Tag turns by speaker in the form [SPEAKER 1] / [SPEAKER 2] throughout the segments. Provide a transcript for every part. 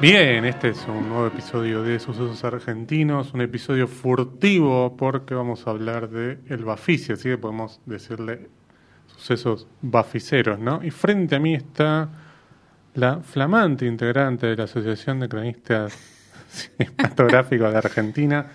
[SPEAKER 1] Bien, este es un nuevo episodio de Sucesos Argentinos, un episodio furtivo porque vamos a hablar de el Bafisi, así que podemos decirle sucesos baficeros, ¿no? Y frente a mí está la flamante integrante de la Asociación de Cronistas Cinematográficos de Argentina,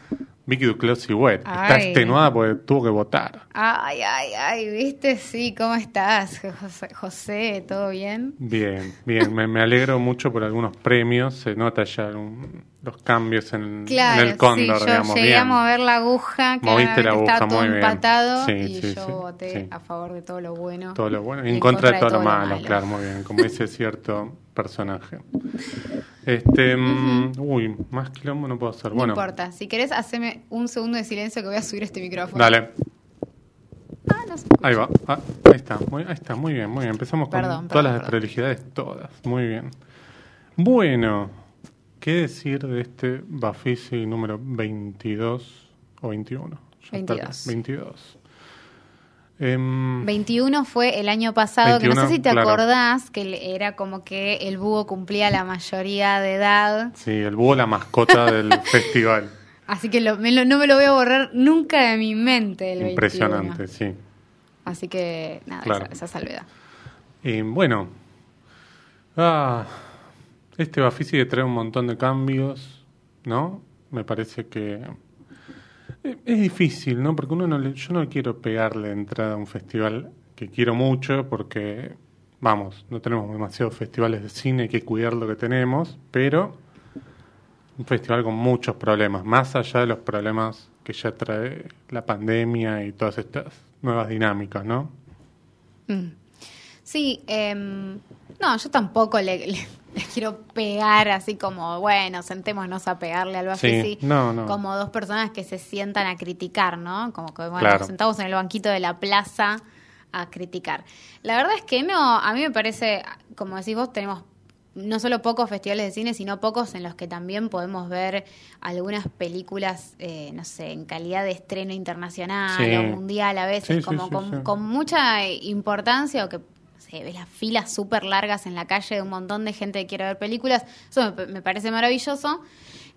[SPEAKER 1] Vicky Duclos y Wet. Está extenuada porque tuvo que votar.
[SPEAKER 2] Ay, ay, ay, viste, sí, ¿cómo estás, José? José, ¿Todo bien?
[SPEAKER 1] Bien, bien, me, me alegro mucho por algunos premios, se nota ya un- los cambios en,
[SPEAKER 2] Claro,
[SPEAKER 1] en el cóndor,
[SPEAKER 2] sí, yo
[SPEAKER 1] digamos.
[SPEAKER 2] llegué
[SPEAKER 1] bien.
[SPEAKER 2] a mover la aguja,
[SPEAKER 1] Moviste la aguja,
[SPEAKER 2] todo
[SPEAKER 1] muy bien.
[SPEAKER 2] empatado
[SPEAKER 1] Sí,
[SPEAKER 2] y
[SPEAKER 1] sí,
[SPEAKER 2] yo voté a favor de todo lo bueno.
[SPEAKER 1] Todo lo bueno,
[SPEAKER 2] y
[SPEAKER 1] en, contra, de todo, lo malo, claro, muy bien, como dice cierto personaje. Este, mm, uy, más quilombo no puedo hacer.
[SPEAKER 2] No
[SPEAKER 1] bueno,
[SPEAKER 2] importa, si querés, haceme un segundo de silencio que voy a subir este micrófono.
[SPEAKER 1] dale,
[SPEAKER 2] Ah, no
[SPEAKER 1] ahí va, Ah, ahí está, muy, ahí está, muy bien, muy bien. Empezamos con
[SPEAKER 2] Perdón,
[SPEAKER 1] todas las desprolijidades, todas, muy bien. Bueno, ¿qué decir de este Bafisi número 22 o 21? Ya está,
[SPEAKER 2] 22.
[SPEAKER 1] 22. Em,
[SPEAKER 2] 21 fue el año pasado, que no
[SPEAKER 1] 21,
[SPEAKER 2] sé si te
[SPEAKER 1] claro.
[SPEAKER 2] acordás, que era como que el búho cumplía la mayoría de edad.
[SPEAKER 1] sí, el búho la mascota del festival.
[SPEAKER 2] Así que lo- me lo- no me lo voy a borrar nunca de mi mente el 21.
[SPEAKER 1] Impresionante, sí.
[SPEAKER 2] Así que, nada,
[SPEAKER 1] Claro.
[SPEAKER 2] esa, esa salvedad.
[SPEAKER 1] Y bueno, ah, este Bafisi trae un montón de cambios, ¿no? Me parece que eh, es difícil, ¿no? Porque uno no le- yo no quiero pegarle entrada a un festival que quiero mucho porque, vamos, no tenemos demasiados festivales de cine, hay que cuidar lo que tenemos, pero un festival con muchos problemas, más allá de los problemas que ya trae la pandemia y todas estas nuevas dinámicas, ¿no?
[SPEAKER 2] Mm. Sí, em, no, yo tampoco le, le- le quiero pegar así como, bueno, sentémonos a pegarle al Bafisi.
[SPEAKER 1] Sí, no, no.
[SPEAKER 2] Como dos personas que se sientan a criticar, ¿no? Como que, bueno,
[SPEAKER 1] Claro.
[SPEAKER 2] nos sentamos en el banquito de la plaza a criticar. La verdad es que no, a mí me parece, como decís vos, tenemos no solo pocos festivales de cine, sino pocos en los que también podemos ver algunas películas, eh, no sé, en calidad de estreno internacional
[SPEAKER 1] Sí.
[SPEAKER 2] o mundial a veces,
[SPEAKER 1] Sí,
[SPEAKER 2] como
[SPEAKER 1] sí,
[SPEAKER 2] con, con mucha importancia o que se ves las filas súper largas en la calle de un montón de gente que quiere ver películas. Eso me, me parece maravilloso.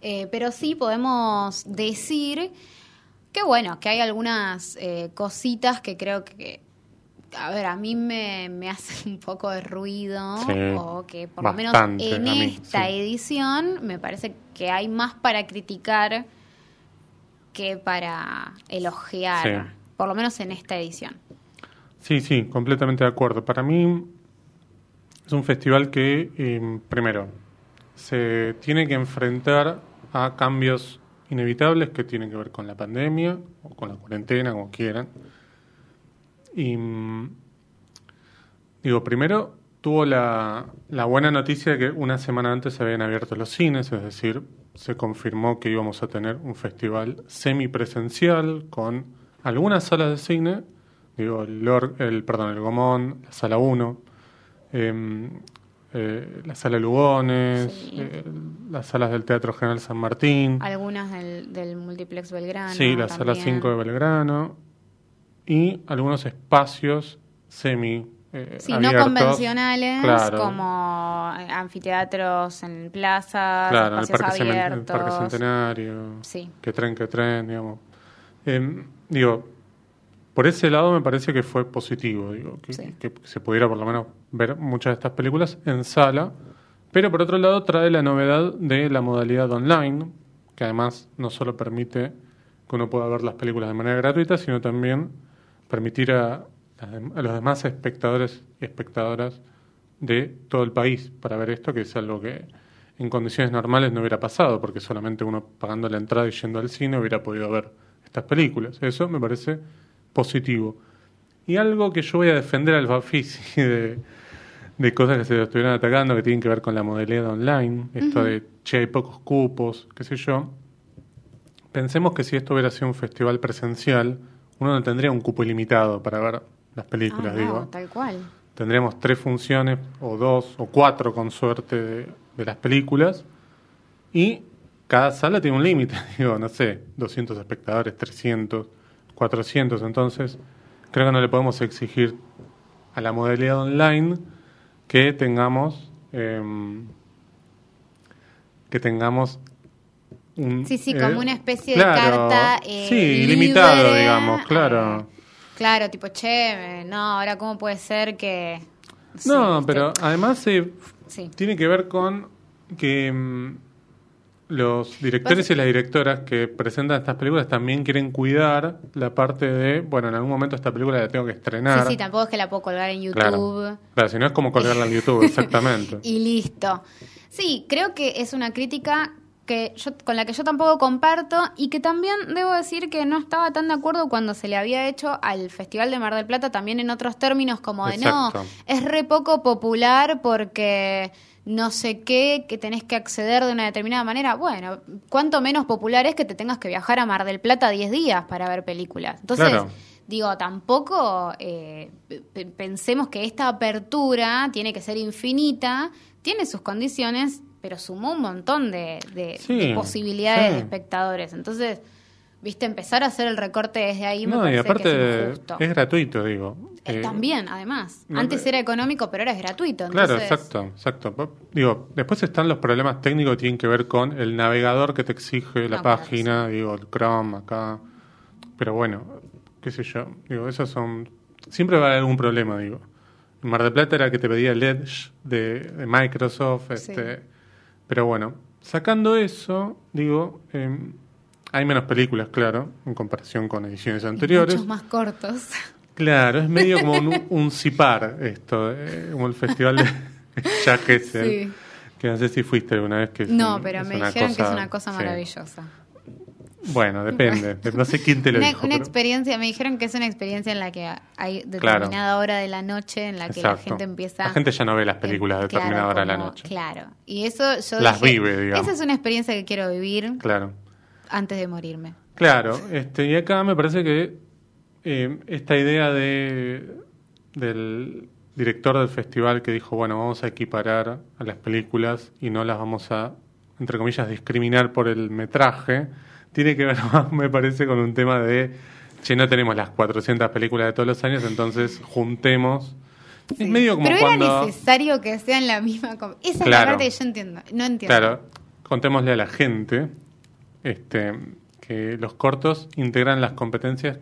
[SPEAKER 2] Eh, pero sí podemos decir que bueno, que hay algunas eh, cositas que creo que, a ver, a mí me, me hacen un poco de ruido
[SPEAKER 1] Sí,
[SPEAKER 2] o que por lo menos en
[SPEAKER 1] mí,
[SPEAKER 2] esta
[SPEAKER 1] sí.
[SPEAKER 2] edición me parece que hay más para criticar que para elogiar,
[SPEAKER 1] Sí.
[SPEAKER 2] por lo menos en esta edición.
[SPEAKER 1] Sí, sí, completamente de acuerdo. Para mí es un festival que, eh, primero, se tiene que enfrentar a cambios inevitables que tienen que ver con la pandemia o con la cuarentena, como quieran. Y mm, digo, primero tuvo la, la buena noticia de que una semana antes se habían abierto los cines, es decir, se confirmó que íbamos a tener un festival semipresencial con algunas salas de cine, digo, el, el perdón, el Gomón, la sala 1, em, eh, la sala Lugones,
[SPEAKER 2] Sí.
[SPEAKER 1] eh, las salas del Teatro General San Martín.
[SPEAKER 2] Algunas del, del Multiplex Belgrano.
[SPEAKER 1] Sí, la sala
[SPEAKER 2] también.
[SPEAKER 1] 5 de Belgrano y algunos espacios semi eh,
[SPEAKER 2] Sí, no
[SPEAKER 1] abiertos.
[SPEAKER 2] convencionales,
[SPEAKER 1] Claro.
[SPEAKER 2] como anfiteatros en plazas,
[SPEAKER 1] Claro, el
[SPEAKER 2] espacios
[SPEAKER 1] parque, Cemen- el
[SPEAKER 2] abiertos.
[SPEAKER 1] Parque Centenario,
[SPEAKER 2] Sí.
[SPEAKER 1] que tren, que tren, digamos. Em, digo, por ese lado me parece que fue positivo, digo, que,
[SPEAKER 2] Sí.
[SPEAKER 1] que se pudiera por lo menos ver muchas de estas películas en sala, pero por otro lado trae la novedad de la modalidad online, que además no solo permite que uno pueda ver las películas de manera gratuita, sino también permitir a, a los demás espectadores y espectadoras de todo el país para ver esto, que es algo que en condiciones normales no hubiera pasado, porque solamente uno pagando la entrada y yendo al cine hubiera podido ver estas películas. Eso me parece positivo. Y algo que yo voy a defender al Bafisi de, de cosas que se lo estuvieran atacando, que tienen que ver con la modalidad online, esto de, che, hay pocos cupos, qué sé yo. Pensemos que si esto hubiera sido un festival presencial, uno no tendría un cupo ilimitado para ver las películas,
[SPEAKER 2] Ah, no,
[SPEAKER 1] digo.
[SPEAKER 2] tal cual.
[SPEAKER 1] Tendríamos tres funciones, o dos, o cuatro con suerte de, de las películas. Y cada sala tiene un límite, digo, no sé, 200 espectadores, 300, 400. Entonces, creo que no le podemos exigir a la modalidad online que tengamos em, que tengamos un,
[SPEAKER 2] Sí, sí,
[SPEAKER 1] eh,
[SPEAKER 2] como una especie
[SPEAKER 1] claro,
[SPEAKER 2] de carta. eh,
[SPEAKER 1] sí, ilimitado,
[SPEAKER 2] libre,
[SPEAKER 1] digamos, claro.
[SPEAKER 2] eh, claro, tipo, che, eh, no, ahora cómo puede ser que.
[SPEAKER 1] no, pero además eh,
[SPEAKER 2] Sí.
[SPEAKER 1] tiene que ver con que mm, los directores y las directoras que presentan estas películas también quieren cuidar la parte de, bueno, en algún momento esta película la tengo que estrenar.
[SPEAKER 2] Sí, sí, tampoco es que la puedo colgar en YouTube.
[SPEAKER 1] Claro. Claro, si no es como colgarla en YouTube, exactamente.
[SPEAKER 2] y listo. Sí, creo que es una crítica que yo, con la que yo tampoco comparto y que también debo decir que no estaba tan de acuerdo cuando se le había hecho al Festival de Mar del Plata también en otros términos como de
[SPEAKER 1] Exacto.
[SPEAKER 2] no, es re poco popular porque no sé qué, que tenés que acceder de una determinada manera. Bueno, cuánto menos popular es que te tengas que viajar a Mar del Plata 10 días para ver películas. Entonces,
[SPEAKER 1] Claro.
[SPEAKER 2] Digo, tampoco eh, pe- pensemos que esta apertura tiene que ser infinita, tiene sus condiciones, pero sumó un montón de, de-
[SPEAKER 1] Sí,
[SPEAKER 2] de posibilidades
[SPEAKER 1] sí.
[SPEAKER 2] de espectadores. Entonces, viste, empezar a hacer el recorte desde ahí me
[SPEAKER 1] No, y
[SPEAKER 2] parece
[SPEAKER 1] aparte
[SPEAKER 2] que es injusto.
[SPEAKER 1] es gratuito, digo.
[SPEAKER 2] Eh,
[SPEAKER 1] Eh,
[SPEAKER 2] También, además.
[SPEAKER 1] no,
[SPEAKER 2] Antes
[SPEAKER 1] eh,
[SPEAKER 2] era económico, pero ahora es gratuito.
[SPEAKER 1] Claro,
[SPEAKER 2] entonces-
[SPEAKER 1] exacto, exacto. Digo, después están los problemas técnicos que tienen que ver con el navegador que te exige la
[SPEAKER 2] No, claro,
[SPEAKER 1] página, digo, el Chrome acá. Pero bueno, qué sé yo. Digo, esos son. Siempre va a haber algún problema, digo. En Mar del Plata era que te pedía el Edge de, de Microsoft,
[SPEAKER 2] Sí.
[SPEAKER 1] este. Pero bueno, sacando eso, digo, em, hay menos películas, claro, en comparación con ediciones
[SPEAKER 2] y
[SPEAKER 1] anteriores.
[SPEAKER 2] Muchos más cortos.
[SPEAKER 1] Claro, es medio como un, un cipar esto, eh, como el festival de Jack Kessel,
[SPEAKER 2] Sí.
[SPEAKER 1] que no sé si fuiste alguna vez que
[SPEAKER 2] No,
[SPEAKER 1] un-
[SPEAKER 2] pero me dijeron que es
[SPEAKER 1] cosa-
[SPEAKER 2] una cosa
[SPEAKER 1] sí.
[SPEAKER 2] maravillosa.
[SPEAKER 1] Bueno, depende, de- no sé quién te lo
[SPEAKER 2] Una,
[SPEAKER 1] dijo.
[SPEAKER 2] una
[SPEAKER 1] pero-
[SPEAKER 2] experiencia, me dijeron que es una experiencia en la que hay
[SPEAKER 1] Claro.
[SPEAKER 2] determinada hora de la noche en la que la
[SPEAKER 1] Exacto.
[SPEAKER 2] gente empieza...
[SPEAKER 1] La gente ya no ve las películas
[SPEAKER 2] Eh,
[SPEAKER 1] determinada
[SPEAKER 2] claro,
[SPEAKER 1] hora de la
[SPEAKER 2] como-
[SPEAKER 1] noche.
[SPEAKER 2] Claro. Y eso yo
[SPEAKER 1] Las
[SPEAKER 2] dije,
[SPEAKER 1] vive, digamos.
[SPEAKER 2] Esa es una experiencia que quiero vivir
[SPEAKER 1] Claro,
[SPEAKER 2] antes de morirme.
[SPEAKER 1] claro. Este, y acá me parece que eh, esta idea de del director del festival que dijo, bueno, vamos a equiparar a las películas y no las vamos a, entre comillas, discriminar por el metraje, tiene que ver más, me parece, con un tema de, che, no tenemos las 400 películas de todos los años, entonces juntemos.
[SPEAKER 2] Sí.
[SPEAKER 1] Es medio como
[SPEAKER 2] Pero
[SPEAKER 1] cuando...
[SPEAKER 2] era necesario que sean la misma... Esa es la
[SPEAKER 1] Claro.
[SPEAKER 2] parte que yo entiendo. No entiendo.
[SPEAKER 1] Claro, contémosle a la gente este, que los cortos integran las competencias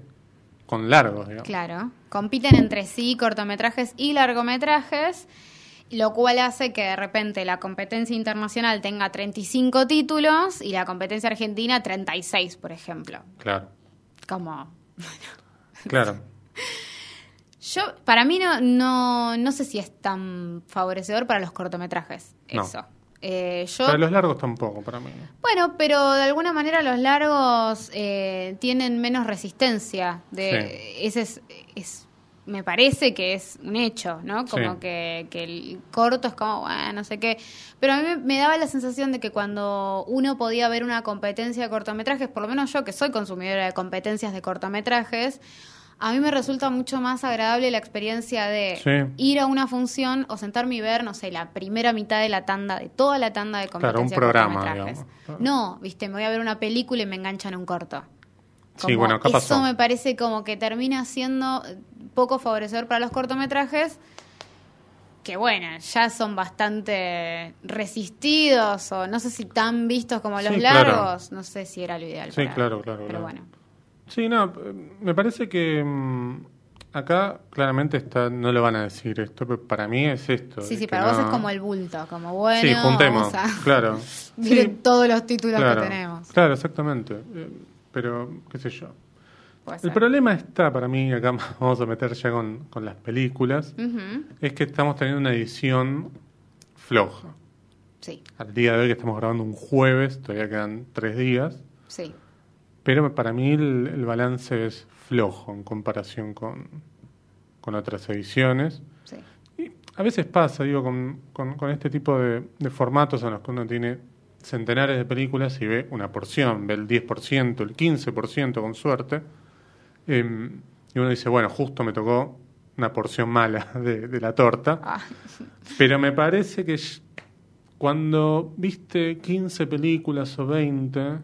[SPEAKER 1] con largos, digamos.
[SPEAKER 2] Claro. Compiten entre sí cortometrajes y largometrajes, lo cual hace que de repente la competencia internacional tenga 35 títulos y la competencia argentina 36, por ejemplo.
[SPEAKER 1] Claro,
[SPEAKER 2] Como...
[SPEAKER 1] claro.
[SPEAKER 2] Yo, para mí no, no, no sé si es tan favorecedor para los cortometrajes,
[SPEAKER 1] No.
[SPEAKER 2] eso. Eh, yo,
[SPEAKER 1] Pero los largos tampoco, para mí.
[SPEAKER 2] Bueno, pero de alguna manera los largos eh, tienen menos resistencia. De, Ese es, es, me parece que es un hecho, ¿no? Como
[SPEAKER 1] Sí.
[SPEAKER 2] que, que el corto es como, bueno, no sé qué. Pero a mí me, me daba la sensación de que cuando uno podía ver una competencia de cortometrajes, por lo menos yo que soy consumidora de competencias de cortometrajes, a mí me resulta mucho más agradable la experiencia de
[SPEAKER 1] Sí.
[SPEAKER 2] ir a una función o sentarme y ver, no sé, la primera mitad de la tanda, de toda la tanda de
[SPEAKER 1] Claro, un programa.
[SPEAKER 2] No, viste, me voy a ver una película y me enganchan un corto.
[SPEAKER 1] Sí, bueno, acá
[SPEAKER 2] eso
[SPEAKER 1] pasó.
[SPEAKER 2] me parece como que termina siendo poco favorecedor para los cortometrajes, que bueno, ya son bastante resistidos o no sé si tan vistos como los
[SPEAKER 1] Sí, claro.
[SPEAKER 2] largos, no sé si era lo ideal.
[SPEAKER 1] Sí,
[SPEAKER 2] para-
[SPEAKER 1] claro, claro,
[SPEAKER 2] Pero
[SPEAKER 1] claro.
[SPEAKER 2] bueno.
[SPEAKER 1] Sí, no, me parece que mm, acá claramente está, no lo van a decir esto, pero para mí es esto.
[SPEAKER 2] Sí,
[SPEAKER 1] de
[SPEAKER 2] sí, para vos es como el bulto, como bueno,
[SPEAKER 1] Sí, juntemos,
[SPEAKER 2] vamos a-
[SPEAKER 1] claro.
[SPEAKER 2] Miren
[SPEAKER 1] Sí,
[SPEAKER 2] todos los títulos
[SPEAKER 1] claro,
[SPEAKER 2] que tenemos.
[SPEAKER 1] Claro, exactamente. Eh, Pero, qué sé yo. El problema está, para mí, acá vamos a meter ya con, con las películas, es que estamos teniendo una edición floja.
[SPEAKER 2] Sí,
[SPEAKER 1] Al día de hoy que estamos grabando un jueves, todavía quedan tres días,
[SPEAKER 2] sí.
[SPEAKER 1] Pero para mí el, el balance es flojo en comparación con, con otras ediciones.
[SPEAKER 2] sí.
[SPEAKER 1] Y a veces pasa, digo, con, con- con este tipo de, de formatos en los que uno tiene centenares de películas y ve una porción, ve el 10%, el 15% con suerte, eh, y uno dice, bueno, justo me tocó una porción mala de, de la torta,
[SPEAKER 2] Ah,
[SPEAKER 1] pero me parece que cuando viste 15 películas o 20,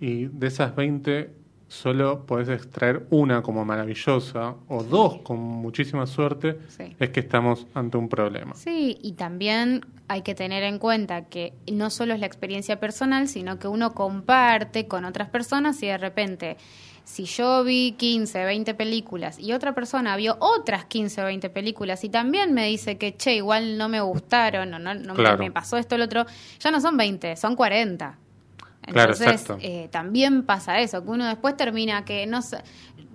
[SPEAKER 1] y de esas 20 solo podés extraer una como maravillosa o dos con muchísima suerte,
[SPEAKER 2] Sí.
[SPEAKER 1] es que estamos ante un problema.
[SPEAKER 2] Sí, y también hay que tener en cuenta que no solo es la experiencia personal, sino que uno comparte con otras personas y de repente, si yo vi 15, 20 películas y otra persona vio otras 15 o 20 películas y también me dice que, che, igual no me gustaron o no, no
[SPEAKER 1] Claro.
[SPEAKER 2] me pasó esto o lo otro, ya no son 20, son 40.
[SPEAKER 1] Claro,
[SPEAKER 2] Entonces,
[SPEAKER 1] exacto.
[SPEAKER 2] eh, también pasa eso, que uno después termina que no sé.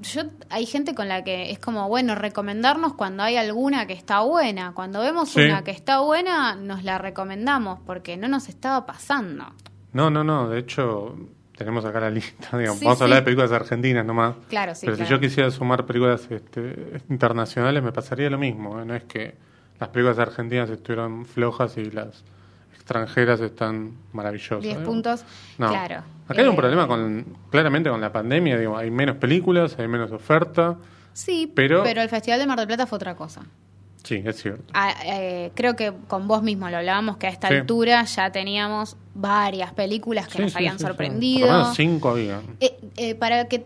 [SPEAKER 2] Yo, hay gente con la que es como, bueno, recomendarnos cuando hay alguna que está buena. Cuando vemos
[SPEAKER 1] Sí.
[SPEAKER 2] una que está buena, nos la recomendamos porque no nos estaba pasando.
[SPEAKER 1] No, no, no, de hecho tenemos acá la lista, digamos,
[SPEAKER 2] Sí,
[SPEAKER 1] vamos a hablar de películas argentinas nomás.
[SPEAKER 2] Claro, sí.
[SPEAKER 1] Pero si
[SPEAKER 2] claro.
[SPEAKER 1] yo quisiera sumar películas este, internacionales me pasaría lo mismo, ¿eh? no es que las películas argentinas estuvieron flojas y las extranjeras están maravillosas.
[SPEAKER 2] 10
[SPEAKER 1] ¿eh?
[SPEAKER 2] puntos,
[SPEAKER 1] No.
[SPEAKER 2] claro.
[SPEAKER 1] Acá hay un
[SPEAKER 2] Eh,
[SPEAKER 1] problema con, claramente con la pandemia, digo, hay menos películas, hay menos oferta.
[SPEAKER 2] Sí,
[SPEAKER 1] pero-
[SPEAKER 2] pero, el Festival de Mar del Plata fue otra cosa.
[SPEAKER 1] Sí, es cierto.
[SPEAKER 2] Ah, eh, creo que con vos mismo lo hablábamos, que a esta
[SPEAKER 1] Sí.
[SPEAKER 2] altura ya teníamos varias películas que
[SPEAKER 1] Sí,
[SPEAKER 2] nos
[SPEAKER 1] sí,
[SPEAKER 2] habían sorprendido.
[SPEAKER 1] Por lo menos cinco había.
[SPEAKER 2] Eh, eh, para que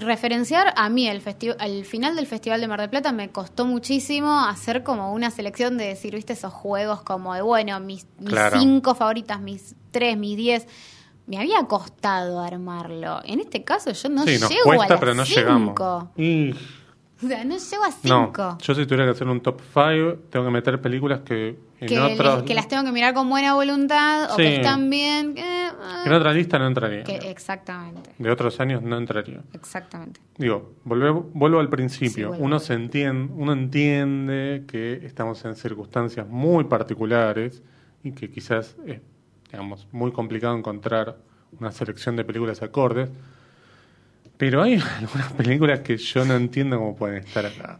[SPEAKER 2] referenciar a mí el al final del Festival de Mar del Plata me costó muchísimo hacer como una selección de decir, viste, esos juegos como de, bueno, mis, mis
[SPEAKER 1] Claro.
[SPEAKER 2] cinco favoritas, mis tres, mis diez. Me había costado armarlo. En este caso yo no
[SPEAKER 1] sí, nos
[SPEAKER 2] llego
[SPEAKER 1] cuesta,
[SPEAKER 2] a las
[SPEAKER 1] pero no
[SPEAKER 2] cinco.
[SPEAKER 1] llegamos. Y
[SPEAKER 2] O sea, no llego a
[SPEAKER 1] no,
[SPEAKER 2] cinco.
[SPEAKER 1] yo si tuviera que hacer un top 5, tengo que meter películas que en
[SPEAKER 2] que,
[SPEAKER 1] otros
[SPEAKER 2] les- que las tengo que mirar con buena voluntad o
[SPEAKER 1] Sí.
[SPEAKER 2] que están bien. que, ah,
[SPEAKER 1] en otra lista no entraría.
[SPEAKER 2] que- exactamente,
[SPEAKER 1] De otros años no entraría.
[SPEAKER 2] exactamente.
[SPEAKER 1] Digo, volve- vuelvo al principio.
[SPEAKER 2] Sí,
[SPEAKER 1] uno se entiende, uno entiende que estamos en circunstancias muy particulares y que quizás es, digamos, muy complicado encontrar una selección de películas acordes. Pero hay algunas películas que yo no entiendo cómo pueden estar acá.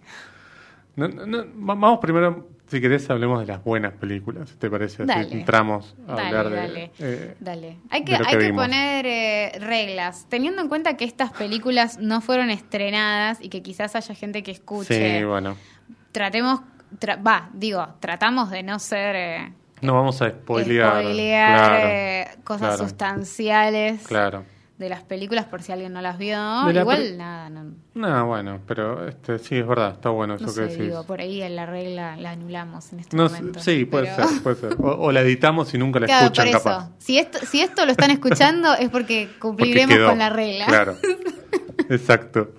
[SPEAKER 1] No, no, no, va- vamos primero, si querés, hablemos de las buenas películas, ¿te parece? Así entramos a
[SPEAKER 2] Dale,
[SPEAKER 1] hablar de...
[SPEAKER 2] dale.
[SPEAKER 1] eh,
[SPEAKER 2] Dale. Hay que, hay
[SPEAKER 1] que
[SPEAKER 2] poner eh, reglas, teniendo en cuenta que estas películas no fueron estrenadas y que quizás haya gente que escuche.
[SPEAKER 1] sí, bueno.
[SPEAKER 2] Tratemos, tra- va, digo, tratamos de no ser eh,
[SPEAKER 1] No vamos a spoilear.
[SPEAKER 2] spoilear,
[SPEAKER 1] claro,
[SPEAKER 2] eh, cosas
[SPEAKER 1] claro.
[SPEAKER 2] sustanciales
[SPEAKER 1] Claro.
[SPEAKER 2] De las películas por si alguien no las vio.
[SPEAKER 1] La
[SPEAKER 2] Igual nada, no,
[SPEAKER 1] No, bueno, pero este, sí, es verdad, está bueno eso
[SPEAKER 2] no
[SPEAKER 1] que decís.
[SPEAKER 2] digo, por ahí la regla la anulamos en este
[SPEAKER 1] No
[SPEAKER 2] momento.
[SPEAKER 1] sí, puede
[SPEAKER 2] pero-
[SPEAKER 1] ser, puede ser. O, o la editamos y nunca la
[SPEAKER 2] Claro,
[SPEAKER 1] escuchan,
[SPEAKER 2] por eso.
[SPEAKER 1] capaz.
[SPEAKER 2] Si esto, si esto lo están escuchando es porque
[SPEAKER 1] Porque
[SPEAKER 2] cumpliremos
[SPEAKER 1] quedó.
[SPEAKER 2] con la regla.
[SPEAKER 1] Claro. Exacto.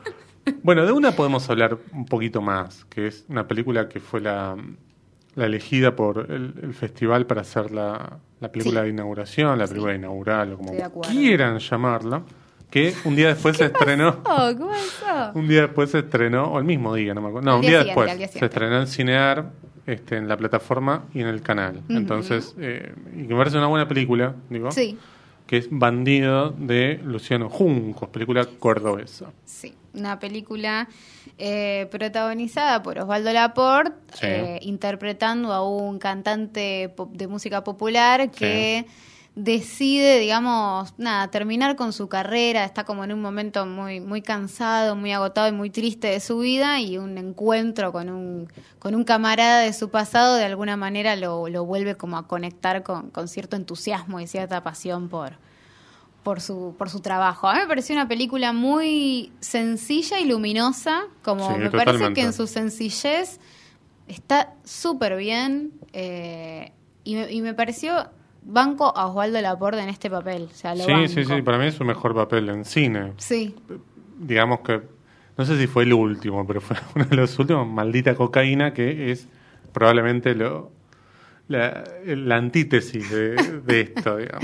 [SPEAKER 1] Bueno, de una podemos hablar un poquito más, que es una película que fue la, la elegida por el, el festival para hacer la, la película
[SPEAKER 2] Sí.
[SPEAKER 1] de inauguración, la
[SPEAKER 2] Sí.
[SPEAKER 1] película inaugural, o como quieran llamarla, que un día después se estrenó.
[SPEAKER 2] Oh, ¿cómo eso?
[SPEAKER 1] Un día después se estrenó, o el mismo día, no me acuerdo. No, un
[SPEAKER 2] día
[SPEAKER 1] después.
[SPEAKER 2] día
[SPEAKER 1] se estrenó en Cinear, este, en la plataforma y en el canal. Entonces, eh, y que me parece una buena película, digo,
[SPEAKER 2] Sí,
[SPEAKER 1] que es Bandido de Luciano Juncos, película cordobesa.
[SPEAKER 2] sí. Una película eh, protagonizada por Osvaldo Laporte,
[SPEAKER 1] Sí.
[SPEAKER 2] eh, interpretando a un cantante de música popular que decide, digamos, nada, terminar con su carrera, está como en un momento muy, muy cansado, muy agotado y muy triste de su vida y un encuentro con un, con un camarada de su pasado de alguna manera lo, lo vuelve como a conectar con, con cierto entusiasmo y cierta pasión por, por su, por su trabajo. A mí me pareció una película muy sencilla y luminosa, como
[SPEAKER 1] Sí,
[SPEAKER 2] me parece que en su sencillez está súper bien eh, y, me, y me pareció banco a Osvaldo Laporte en este papel. O sea, lo
[SPEAKER 1] Sí,
[SPEAKER 2] banco.
[SPEAKER 1] sí, sí, para mí es su mejor papel en cine.
[SPEAKER 2] Sí,
[SPEAKER 1] Digamos que, no sé si fue el último, pero fue uno de los últimos, Maldita Cocaína, que es probablemente lo la, la antítesis de, de esto, digamos.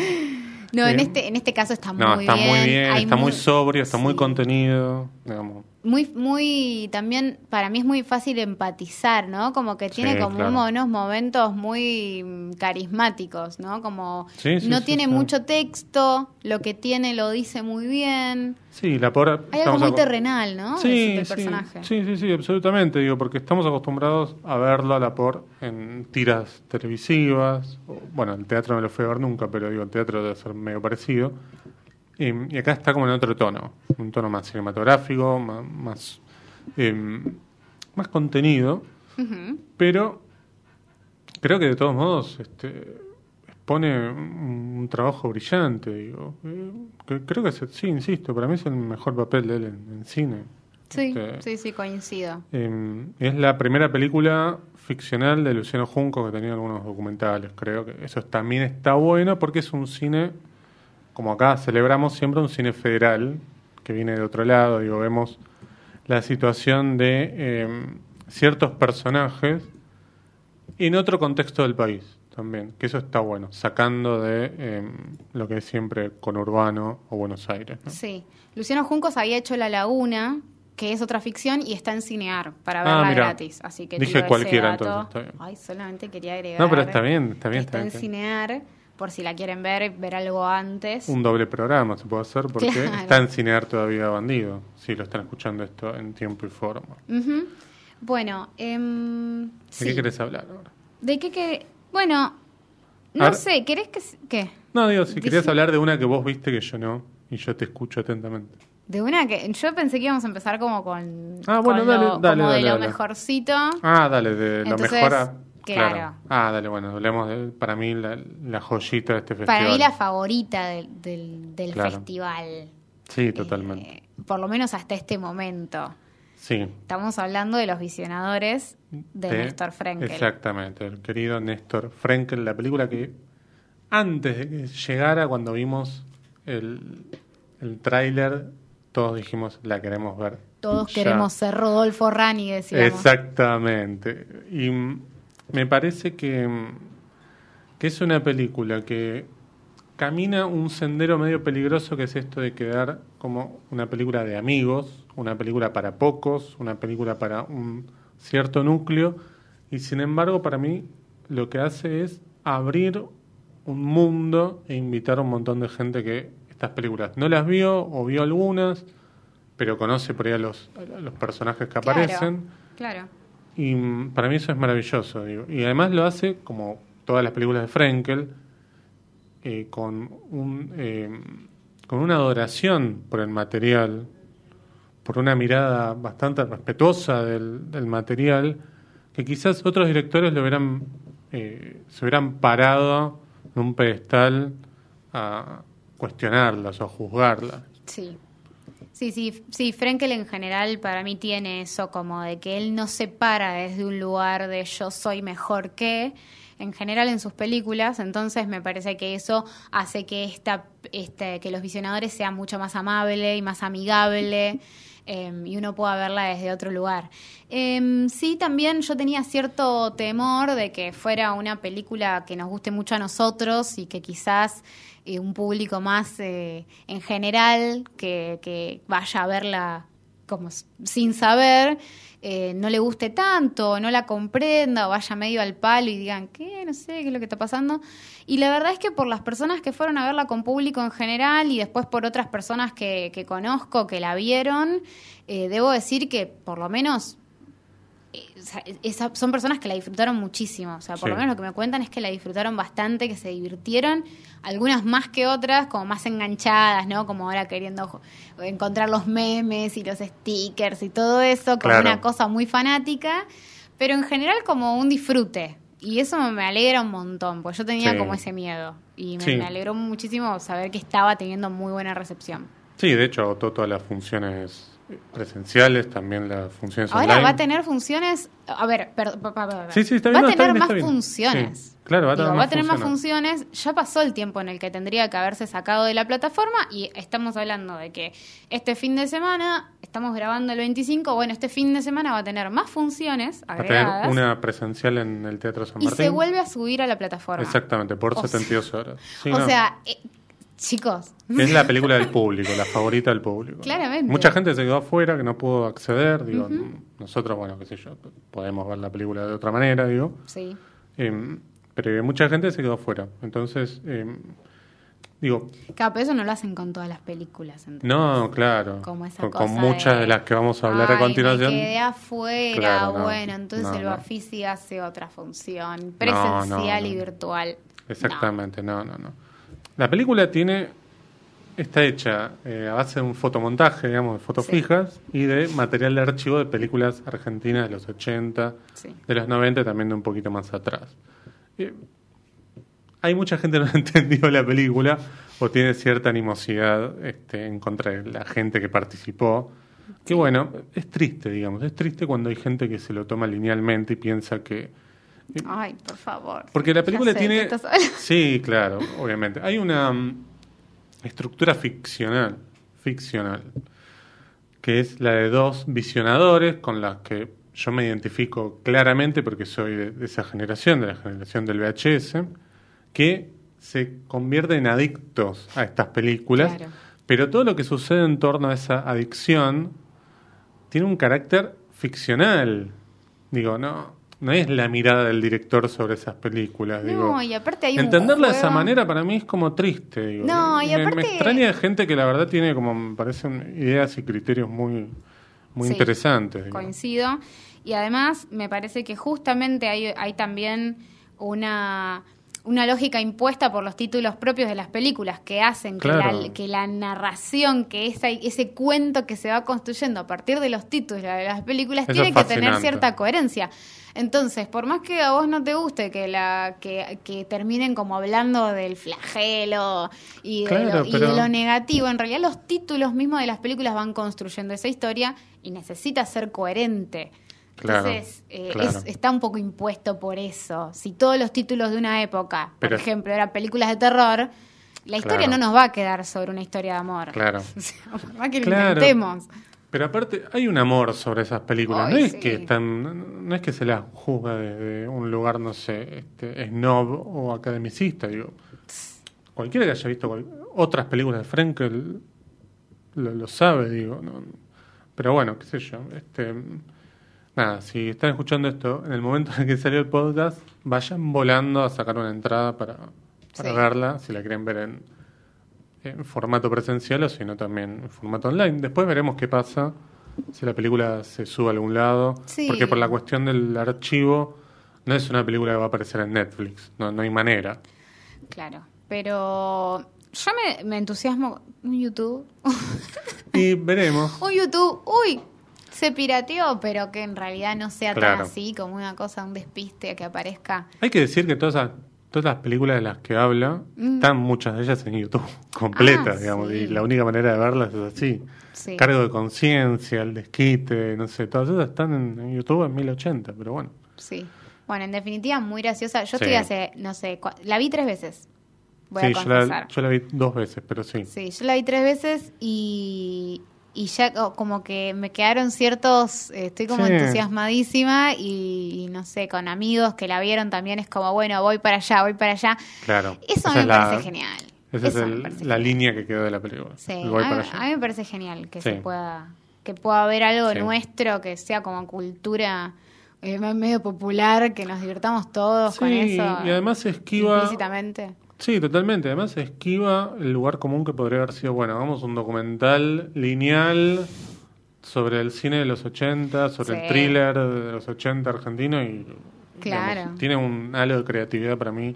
[SPEAKER 2] No, en este, en este caso está
[SPEAKER 1] No,
[SPEAKER 2] muy
[SPEAKER 1] está
[SPEAKER 2] bien.
[SPEAKER 1] muy bien, está muy sobrio, está muy contenido, digamos.
[SPEAKER 2] Muy, muy, también para mí es muy fácil empatizar, ¿no? Como que tiene
[SPEAKER 1] Sí,
[SPEAKER 2] como
[SPEAKER 1] claro.
[SPEAKER 2] unos momentos muy carismáticos, ¿no? Como
[SPEAKER 1] Sí, sí,
[SPEAKER 2] no tiene mucho texto, lo que tiene lo dice muy bien.
[SPEAKER 1] Sí, la pobre...
[SPEAKER 2] Hay algo muy terrenal, ¿no?
[SPEAKER 1] Sí,
[SPEAKER 2] Del- personaje.
[SPEAKER 1] sí, sí, sí, absolutamente, digo, porque estamos acostumbrados a verlo a la por en tiras televisivas, bueno, el teatro no lo fui a ver nunca, pero digo, el teatro debe ser medio parecido, y, y acá está como en otro tono, un tono más cinematográfico, ma- más, em, más contenido, pero creo que de todos modos este, es pone un, un trabajo brillante, digo. Eh, que creo que es- sí, insisto, para mí es el mejor papel de él en, en cine.
[SPEAKER 2] Sí,
[SPEAKER 1] Este,
[SPEAKER 2] sí, sí, coincido.
[SPEAKER 1] eh, es la primera película ficcional de Luciano Junco que tenía algunos documentales. Creo que eso también está bueno porque es un cine, como acá celebramos siempre, un cine federal que viene de otro lado. Digo, vemos la situación de eh, ciertos personajes en otro contexto del país también, que eso está bueno, sacando de eh, lo que es siempre conurbano o Buenos Aires. ¿no?
[SPEAKER 2] Sí. Luciano Juncos había hecho La Laguna, que es otra ficción, y está en Cinear para
[SPEAKER 1] Ah,
[SPEAKER 2] verla gratis. Así que
[SPEAKER 1] Dije cualquiera, entonces, está bien.
[SPEAKER 2] Ay, solamente quería agregar.
[SPEAKER 1] No, pero está bien, está bien, está
[SPEAKER 2] Está
[SPEAKER 1] bien,
[SPEAKER 2] en. Cinear, por si la quieren ver, ver algo antes.
[SPEAKER 1] Un doble programa se puede hacer porque
[SPEAKER 2] Claro.
[SPEAKER 1] está en Cinear todavía bandido, si lo están escuchando esto en tiempo y forma.
[SPEAKER 2] Ujú. Bueno, em,
[SPEAKER 1] ¿De
[SPEAKER 2] sí.
[SPEAKER 1] qué querés hablar ahora?
[SPEAKER 2] ¿De qué que Bueno, no sé, ¿querés que... ¿Qué?
[SPEAKER 1] No, digo, si querías hablar de una que vos viste que yo no, y yo te escucho atentamente.
[SPEAKER 2] De una que... Yo pensé que íbamos a empezar como con...
[SPEAKER 1] Ah, bueno,
[SPEAKER 2] con
[SPEAKER 1] dale,
[SPEAKER 2] lo,
[SPEAKER 1] dale,
[SPEAKER 2] como
[SPEAKER 1] dale,
[SPEAKER 2] de lo mejorcito.
[SPEAKER 1] Ah, dale, de lo
[SPEAKER 2] Entonces,
[SPEAKER 1] mejor a...
[SPEAKER 2] claro.
[SPEAKER 1] Ah, dale, bueno, hablemos de, para mí, la, la joyita de este festival.
[SPEAKER 2] Para mí la favorita del, del, del
[SPEAKER 1] Claro.
[SPEAKER 2] festival.
[SPEAKER 1] Sí, totalmente.
[SPEAKER 2] Eh, por lo menos hasta este momento.
[SPEAKER 1] sí.
[SPEAKER 2] Estamos hablando de los visionadores de, Néstor Frenkel.
[SPEAKER 1] Exactamente, el querido Néstor Frenkel, la película que antes de que llegara, cuando vimos el, el tráiler, todos dijimos, la queremos ver.
[SPEAKER 2] Todos
[SPEAKER 1] ya".
[SPEAKER 2] queremos ser Rodolfo Rani, decíamos.
[SPEAKER 1] Exactamente. Y me parece que, que es una película que camina un sendero medio peligroso que es esto de quedar como una película de amigos, una película para pocos, una película para un cierto núcleo y sin embargo para mí lo que hace es abrir un mundo e invitar a un montón de gente que estas películas no las vio o vio algunas, pero conoce por ahí a los, a los personajes que
[SPEAKER 2] Claro,
[SPEAKER 1] aparecen.
[SPEAKER 2] Claro.
[SPEAKER 1] Y para mí eso es maravilloso. digo. Y además lo hace, como todas las películas de Frenkel, eh, con, un, eh, con una adoración por el material, por una mirada bastante respetuosa del, del material, que quizás otros directores lo hubieran, eh, se hubieran parado en un pedestal a cuestionarlas o a juzgarlas.
[SPEAKER 2] Sí. Sí, sí, sí, Frenkel en general para mí tiene eso como de que él no se para desde un lugar de yo soy mejor que, en general en sus películas, entonces me parece que eso hace que esta, este, que los visionadores sean mucho más amable y más amigable eh, y uno pueda verla desde otro lugar. Eh, sí, también yo tenía cierto temor de que fuera una película que nos guste mucho a nosotros y que quizás eh, un público más eh, en general que, vaya a verla como sin saber, eh, no le guste tanto, no la comprenda o vaya medio al palo y digan, ¿qué? No sé, ¿qué es lo que está pasando? Y la verdad es que por las personas que fueron a verla con público en general y después por otras personas que, conozco que la vieron, eh, debo decir que por lo menos o sea, esa- son personas que la disfrutaron muchísimo. O sea, por
[SPEAKER 1] Sí.
[SPEAKER 2] lo menos lo que me cuentan es que la disfrutaron bastante, que se divirtieron, algunas más que otras, como más enganchadas, ¿no? Como ahora queriendo encontrar los memes y los stickers y todo eso, como
[SPEAKER 1] Claro.
[SPEAKER 2] una cosa muy fanática, pero en general como un disfrute. Y eso me alegra un montón, porque yo tenía
[SPEAKER 1] Sí.
[SPEAKER 2] como ese miedo. Y me,
[SPEAKER 1] Sí.
[SPEAKER 2] me alegró muchísimo saber que estaba teniendo muy buena recepción.
[SPEAKER 1] Sí, de hecho agotó todas las funciones presenciales, también las funciones
[SPEAKER 2] Ahora
[SPEAKER 1] online.
[SPEAKER 2] va a tener funciones. A ver, perdón.
[SPEAKER 1] Sí, sí,
[SPEAKER 2] va a tener más funciones.
[SPEAKER 1] Claro, va a tener más funciones.
[SPEAKER 2] Ya pasó el tiempo en el que tendría que haberse sacado de la plataforma y estamos hablando de que este fin de semana, estamos grabando el 25, bueno, este fin de semana va a tener más funciones
[SPEAKER 1] Va a tener
[SPEAKER 2] agregadas
[SPEAKER 1] una presencial en el Teatro San
[SPEAKER 2] y
[SPEAKER 1] Martín.
[SPEAKER 2] se vuelve a subir a la plataforma.
[SPEAKER 1] Exactamente, por
[SPEAKER 2] O sea-
[SPEAKER 1] 72 horas. Sí,
[SPEAKER 2] o
[SPEAKER 1] no.
[SPEAKER 2] sea, chicos,
[SPEAKER 1] Es la película del público, la favorita del público.
[SPEAKER 2] Claramente.
[SPEAKER 1] Mucha gente se quedó afuera, que no pudo acceder. Digo, nosotros, bueno, qué sé yo, podemos ver la película de otra manera, digo.
[SPEAKER 2] sí.
[SPEAKER 1] Em, pero mucha gente se quedó afuera. Entonces, em, digo,
[SPEAKER 2] Claro, pero eso no lo hacen con todas las películas. ¿entendés?
[SPEAKER 1] no, claro.
[SPEAKER 2] Como esa
[SPEAKER 1] con,
[SPEAKER 2] cosa
[SPEAKER 1] con muchas
[SPEAKER 2] de,
[SPEAKER 1] de, las que vamos a hablar
[SPEAKER 2] "Ay,
[SPEAKER 1] a continuación.
[SPEAKER 2] Me quedé afuera,
[SPEAKER 1] Claro, no,
[SPEAKER 2] bueno, entonces
[SPEAKER 1] no,
[SPEAKER 2] el
[SPEAKER 1] no.
[SPEAKER 2] Bafisi hace otra función,
[SPEAKER 1] No,
[SPEAKER 2] presencial
[SPEAKER 1] no,
[SPEAKER 2] y
[SPEAKER 1] no.
[SPEAKER 2] virtual.
[SPEAKER 1] Exactamente, no. no, no, La película tiene está hecha eh, a base de un fotomontaje, digamos, de fotos
[SPEAKER 2] Sí.
[SPEAKER 1] fijas y de material de archivo de películas argentinas de los 80,
[SPEAKER 2] Sí.
[SPEAKER 1] de los 90 y también de un poquito más atrás. Eh, hay mucha gente que no entendió la película o tiene cierta animosidad este, en contra de la gente que participó. Que bueno, es triste, digamos, es triste cuando hay gente que se lo toma linealmente y piensa que...
[SPEAKER 2] Ay, por favor.
[SPEAKER 1] Porque la película
[SPEAKER 2] sé
[SPEAKER 1] tiene... Sí, claro, obviamente. Hay una mm, estructura ficcional, ficcional, que es la de dos visionadores con las que yo me identifico claramente porque soy de, de esa generación, de la generación del VHS, que se convierten en adictos a estas películas,
[SPEAKER 2] Claro.
[SPEAKER 1] pero todo lo que sucede en torno a esa adicción tiene un carácter ficcional. Digo, no, no es la mirada del director sobre esas películas.
[SPEAKER 2] No,
[SPEAKER 1] digo.
[SPEAKER 2] y aparte hay un
[SPEAKER 1] Entenderla de esa manera para mí es como triste. Digo.
[SPEAKER 2] No, y
[SPEAKER 1] me,
[SPEAKER 2] aparte-
[SPEAKER 1] me extraña gente que la verdad tiene como, me parecen ideas y criterios muy, muy
[SPEAKER 2] Sí,
[SPEAKER 1] interesantes. digo.
[SPEAKER 2] Coincido. Y además me parece que justamente hay, hay también una, una lógica impuesta por los títulos propios de las películas que hacen que, la, que la narración, que esa, ese cuento que se va construyendo a partir de los títulos de las películas
[SPEAKER 1] Eso
[SPEAKER 2] tiene que tener cierta coherencia. Entonces, por más que a vos no te guste que la que, que terminen como hablando del flagelo y, de
[SPEAKER 1] Claro,
[SPEAKER 2] lo, y
[SPEAKER 1] pero-
[SPEAKER 2] de lo negativo, en realidad los títulos mismos de las películas van construyendo esa historia y necesita ser coherente.
[SPEAKER 1] Claro,
[SPEAKER 2] Entonces, eh,
[SPEAKER 1] claro.
[SPEAKER 2] es- está un poco impuesto por eso. Si todos los títulos de una época, por ejemplo, eran películas de terror, la historia
[SPEAKER 1] Claro.
[SPEAKER 2] no nos va a quedar sobre una historia de amor.
[SPEAKER 1] Claro.
[SPEAKER 2] O sea, por más que lo intentemos.
[SPEAKER 1] Pero aparte hay un amor sobre esas películas.
[SPEAKER 2] Ay,
[SPEAKER 1] no es
[SPEAKER 2] sí.
[SPEAKER 1] que están, no- es que se las juzga desde un lugar, no sé, este, snob o academicista. Digo, cualquiera que haya visto cual- otras películas de Frenkel lo, lo sabe, digo. ¿no? Pero bueno, qué sé yo. Este, nada, si están escuchando esto en el momento en que salió el podcast, vayan volando a sacar una entrada para, para
[SPEAKER 2] Sí.
[SPEAKER 1] verla, si la quieren ver en, en formato presencial o si no también en formato online. Después veremos qué pasa si la película se sube a algún lado,
[SPEAKER 2] Sí.
[SPEAKER 1] porque por la cuestión del archivo no es una película que va a aparecer en Netflix, no, no hay manera.
[SPEAKER 2] Claro. Pero yo me, me entusiasmo. Un YouTube.
[SPEAKER 1] Y veremos.
[SPEAKER 2] un YouTube. Uy. Se pirateó, pero que en realidad no sea
[SPEAKER 1] Claro.
[SPEAKER 2] tan así como una cosa, un despiste que aparezca.
[SPEAKER 1] Hay que decir que todas, esas- todas las películas de las que habla
[SPEAKER 2] Mm.
[SPEAKER 1] están muchas de ellas en YouTube, completas,
[SPEAKER 2] Ah,
[SPEAKER 1] digamos,
[SPEAKER 2] sí.
[SPEAKER 1] y la única manera de verlas es así.
[SPEAKER 2] Sí.
[SPEAKER 1] Cargo de conciencia, el desquite, no sé, todas esas están en, en YouTube en 1080, pero bueno.
[SPEAKER 2] Sí. Bueno, en definitiva, muy graciosa. Yo
[SPEAKER 1] Sí.
[SPEAKER 2] estoy hace, no sé, la vi tres veces. Voy
[SPEAKER 1] sí,
[SPEAKER 2] a
[SPEAKER 1] yo la, yo la vi dos veces, pero sí.
[SPEAKER 2] Sí, yo la vi tres veces y, y ya co- como que me quedaron ciertos, eh, estoy como
[SPEAKER 1] Sí.
[SPEAKER 2] entusiasmadísima y, y no sé, con amigos que la vieron también es como, bueno, voy para allá, voy para allá.
[SPEAKER 1] Claro.
[SPEAKER 2] Eso me
[SPEAKER 1] es la-
[SPEAKER 2] parece genial.
[SPEAKER 1] Esa
[SPEAKER 2] Eso
[SPEAKER 1] es
[SPEAKER 2] me
[SPEAKER 1] el-
[SPEAKER 2] parece
[SPEAKER 1] la
[SPEAKER 2] genial.
[SPEAKER 1] línea que quedó de la película.
[SPEAKER 2] Sí,
[SPEAKER 1] voy
[SPEAKER 2] a,
[SPEAKER 1] para allá.
[SPEAKER 2] a mí me parece genial que
[SPEAKER 1] Sí.
[SPEAKER 2] se pueda, que pueda haber algo
[SPEAKER 1] Sí.
[SPEAKER 2] nuestro que sea como cultura eh, medio popular, que nos divirtamos todos con eso.
[SPEAKER 1] y además se esquiva... Sí, totalmente. Además esquiva el lugar común que podría haber sido, bueno, hagamos un documental lineal sobre el cine de los 80, sobre
[SPEAKER 2] Sí.
[SPEAKER 1] el thriller de los 80 argentino y
[SPEAKER 2] Claro.
[SPEAKER 1] digamos, tiene un halo de creatividad para mí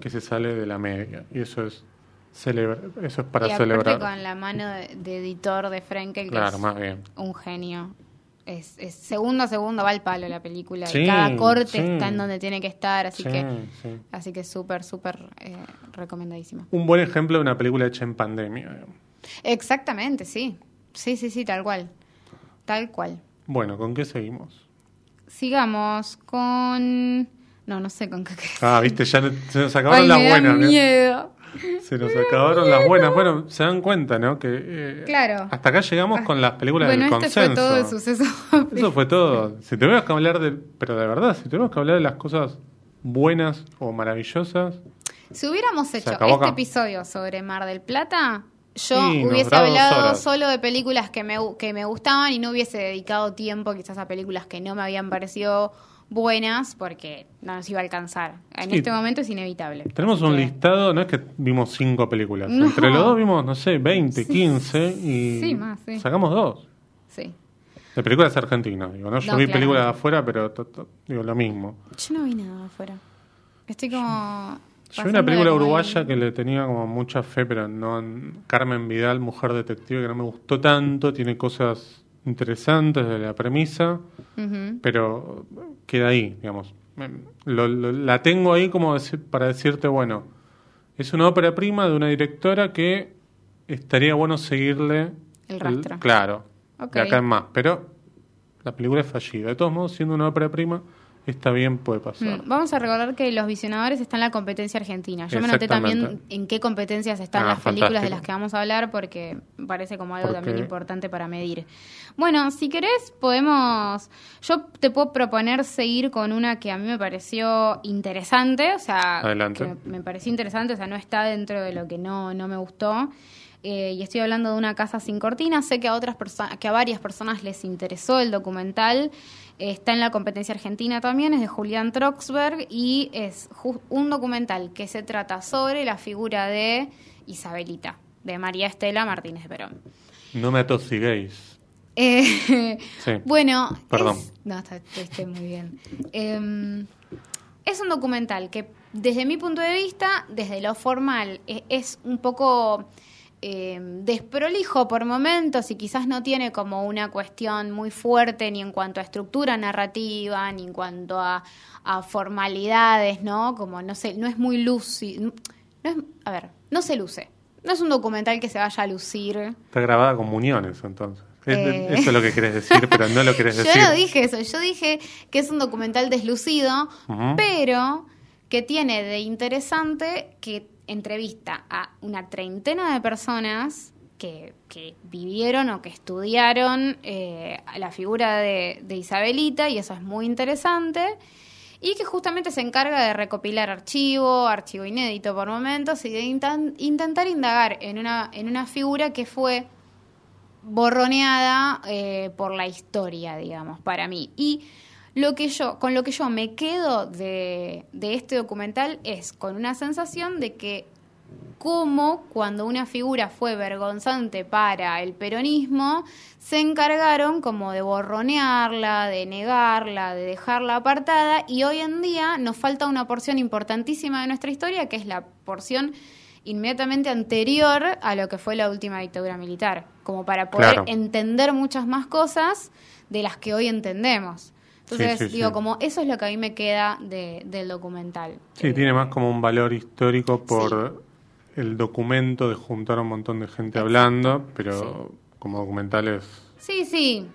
[SPEAKER 1] que se sale de la media y eso es celebra eso es para
[SPEAKER 2] y
[SPEAKER 1] celebrar.
[SPEAKER 2] con la mano de, de editor de Frenkel, que
[SPEAKER 1] Claro,
[SPEAKER 2] es
[SPEAKER 1] más bien.
[SPEAKER 2] un genio. Es, es segundo a segundo va al palo la película.
[SPEAKER 1] Sí,
[SPEAKER 2] y cada corte
[SPEAKER 1] sí.
[SPEAKER 2] está en donde tiene que estar, así
[SPEAKER 1] Sí,
[SPEAKER 2] que
[SPEAKER 1] sí.
[SPEAKER 2] así que súper, súper eh, recomendadísima.
[SPEAKER 1] Un buen ejemplo de una película hecha en pandemia. digamos.
[SPEAKER 2] Exactamente, sí. Sí, sí, sí, tal cual. Tal cual.
[SPEAKER 1] Bueno, ¿con qué seguimos?
[SPEAKER 2] Sigamos con... No, no sé con qué.
[SPEAKER 1] Ah, viste, ya se nos acabaron
[SPEAKER 2] Ay,
[SPEAKER 1] las
[SPEAKER 2] me da
[SPEAKER 1] buenas. ¿no?
[SPEAKER 2] miedo.
[SPEAKER 1] Se nos acabaron las buenas. Bueno, se dan cuenta, ¿no? Que eh,
[SPEAKER 2] Claro.
[SPEAKER 1] hasta acá llegamos con las películas
[SPEAKER 2] Bueno,
[SPEAKER 1] del consenso.
[SPEAKER 2] fue todo el suceso.
[SPEAKER 1] Eso fue todo. Si tenemos que hablar de, pero de verdad, si tenemos que hablar de las cosas buenas o maravillosas,
[SPEAKER 2] Si hubiéramos hecho este
[SPEAKER 1] acá.
[SPEAKER 2] episodio sobre Mar del Plata, yo
[SPEAKER 1] Sí,
[SPEAKER 2] hubiese hablado
[SPEAKER 1] horas.
[SPEAKER 2] solo de películas que me, que me gustaban y no hubiese dedicado tiempo quizás a películas que no me habían parecido buenas porque no nos iba a alcanzar. En
[SPEAKER 1] Sí.
[SPEAKER 2] este momento es inevitable.
[SPEAKER 1] tenemos un
[SPEAKER 2] Que-
[SPEAKER 1] listado, no es que vimos cinco películas,
[SPEAKER 2] No.
[SPEAKER 1] entre los dos vimos, no sé, 20, 15 y
[SPEAKER 2] Sí, más, sí.
[SPEAKER 1] sacamos dos.
[SPEAKER 2] Sí.
[SPEAKER 1] De películas argentinas, digo, ¿no? Yo
[SPEAKER 2] No,
[SPEAKER 1] vi películas de afuera, pero to- to- digo lo mismo.
[SPEAKER 2] Yo no vi nada afuera. Estoy como...
[SPEAKER 1] Yo vi una película uruguaya
[SPEAKER 2] ahí.
[SPEAKER 1] que le tenía como mucha fe, pero no. Carmen Vidal, mujer detective, que no me gustó tanto. Tiene cosas interesantes de la premisa, pero queda ahí, digamos. Lo- lo- la tengo ahí como para decirte, bueno, Es una ópera prima de una directora que estaría bueno seguirle.
[SPEAKER 2] El rastro.
[SPEAKER 1] claro.
[SPEAKER 2] Ok.
[SPEAKER 1] De acá en más. Pero la película es fallida. De todos modos, siendo una ópera prima, está bien, puede pasar.
[SPEAKER 2] Mm, Vamos a recordar que los visionadores están en la competencia argentina. Yo me noté también en qué competencias están
[SPEAKER 1] Ah,
[SPEAKER 2] las películas de las que vamos a hablar porque parece como algo también importante para medir. Bueno, si querés podemos... Yo te puedo proponer seguir con una que a mí me pareció interesante, o sea,
[SPEAKER 1] Adelante.
[SPEAKER 2] que me pareció interesante, o sea, no está dentro de lo que no, no me gustó. Eh, y estoy hablando de una casa sin cortinas. Sé que a otras personas, que a varias personas les interesó el documental. Está en la competencia argentina también, es de Julián Troxberg y es un documental que se trata sobre la figura de Isabelita, de María Estela Martínez de Perón.
[SPEAKER 1] No me atosiguéis.
[SPEAKER 2] Eh,
[SPEAKER 1] Sí.
[SPEAKER 2] Bueno,
[SPEAKER 1] Perdón.
[SPEAKER 2] es- no, está, está muy bien. Eh, es un documental que, desde mi punto de vista, desde lo formal, e- es un poco eh, desprolijo por momentos y quizás no tiene como una cuestión muy fuerte ni en cuanto a estructura narrativa, ni en cuanto a, a formalidades, ¿no? Como no sé, no es muy lúcido. No es, a ver, no se luce. No es un documental que se vaya a lucir.
[SPEAKER 1] Está grabada con muñones, entonces. Es-
[SPEAKER 2] Eh.
[SPEAKER 1] Eso es lo que querés decir, pero no lo querés
[SPEAKER 2] Yo
[SPEAKER 1] decir.
[SPEAKER 2] no dije eso, yo dije que es un documental deslucido, pero que tiene de interesante que entrevista a una treintena de personas que, que vivieron o que estudiaron eh, la figura de, Isabelita, y eso es muy interesante, y que justamente se encarga de recopilar archivo, archivo inédito por momentos, y de intentar indagar en una, en una figura que fue borroneada eh, por la historia, digamos, para mí. Y lo que yo, con lo que yo me quedo de, de este documental es con una sensación de que cómo cuando una figura fue vergonzante para el peronismo, se encargaron como de borronearla, de negarla, de dejarla apartada y hoy en día nos falta una porción importantísima de nuestra historia que es la porción inmediatamente anterior a lo que fue la última dictadura militar, como para poder
[SPEAKER 1] Claro.
[SPEAKER 2] entender muchas más cosas de las que hoy entendemos. Entonces,
[SPEAKER 1] Sí, sí,
[SPEAKER 2] digo,
[SPEAKER 1] sí.
[SPEAKER 2] como eso es lo que a mí me queda de- del documental.
[SPEAKER 1] Sí,
[SPEAKER 2] Eh,
[SPEAKER 1] tiene más como un valor histórico por el documento de juntar a un montón de gente hablando, pero como documental es
[SPEAKER 2] Sí, sí,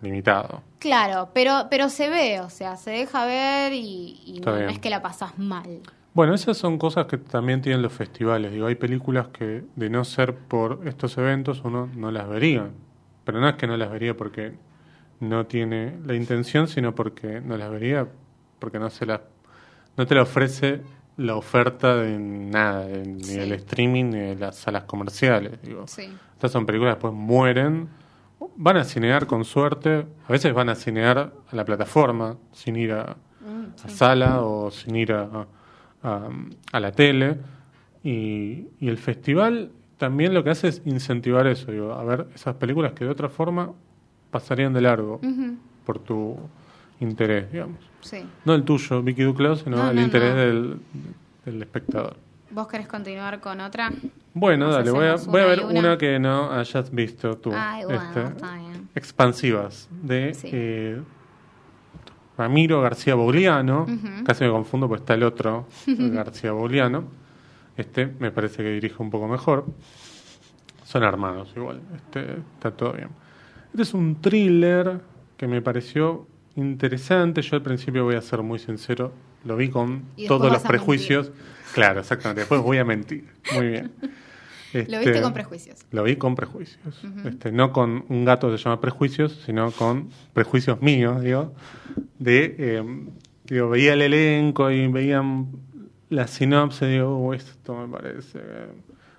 [SPEAKER 1] limitado.
[SPEAKER 2] claro, pero, pero se ve, o sea, se deja ver y, no, es que la pasas mal.
[SPEAKER 1] Bueno, esas son cosas que también tienen los festivales. Digo, hay películas que de no ser por estos eventos uno no las vería. Pero no es que no las vería porque no tiene la intención, sino porque no las vería porque no se las no te la ofrece la oferta de nada, de- ni
[SPEAKER 2] Sí.
[SPEAKER 1] del streaming ni de las salas comerciales. Digo,
[SPEAKER 2] Sí.
[SPEAKER 1] estas son películas que después mueren, van a cinear con suerte, a veces van a cinear a la plataforma sin ir a, a sala o sin ir a, a, a la tele. Y, y el festival también lo que hace es incentivar eso, digo, a ver esas películas que de otra forma pasarían de largo por tu interés, digamos.
[SPEAKER 2] sí.
[SPEAKER 1] No el tuyo, Vicky Duclos, sino
[SPEAKER 2] No,
[SPEAKER 1] el
[SPEAKER 2] no,
[SPEAKER 1] interés
[SPEAKER 2] no.
[SPEAKER 1] Del, del espectador.
[SPEAKER 2] ¿Vos querés continuar con otra?
[SPEAKER 1] Bueno,
[SPEAKER 2] Nos
[SPEAKER 1] dale, voy a, voy a ver una.
[SPEAKER 2] una.
[SPEAKER 1] que no hayas visto tú.
[SPEAKER 2] Ay, bueno,
[SPEAKER 1] este,
[SPEAKER 2] está bien.
[SPEAKER 1] expansivas, de
[SPEAKER 2] Sí.
[SPEAKER 1] eh, Ramiro García Bouliano.
[SPEAKER 2] Ujú.
[SPEAKER 1] Casi me confundo porque está el otro, el García Bouliano. Este me parece que dirige un poco mejor. Son hermanos igual, este, está todo bien. Este es un thriller que me pareció interesante. Yo al principio voy a ser muy sincero, lo vi con todos los prejuicios. Claro, exactamente. Después voy a mentir. Muy bien.
[SPEAKER 2] Lo
[SPEAKER 1] Este,
[SPEAKER 2] viste con prejuicios.
[SPEAKER 1] Lo vi con prejuicios. este, no con un gato que se llama prejuicios, sino con prejuicios míos, digo. De, eh, digo, veía el elenco y veían la sinopsis, digo, "Uh, esto me parece. eh",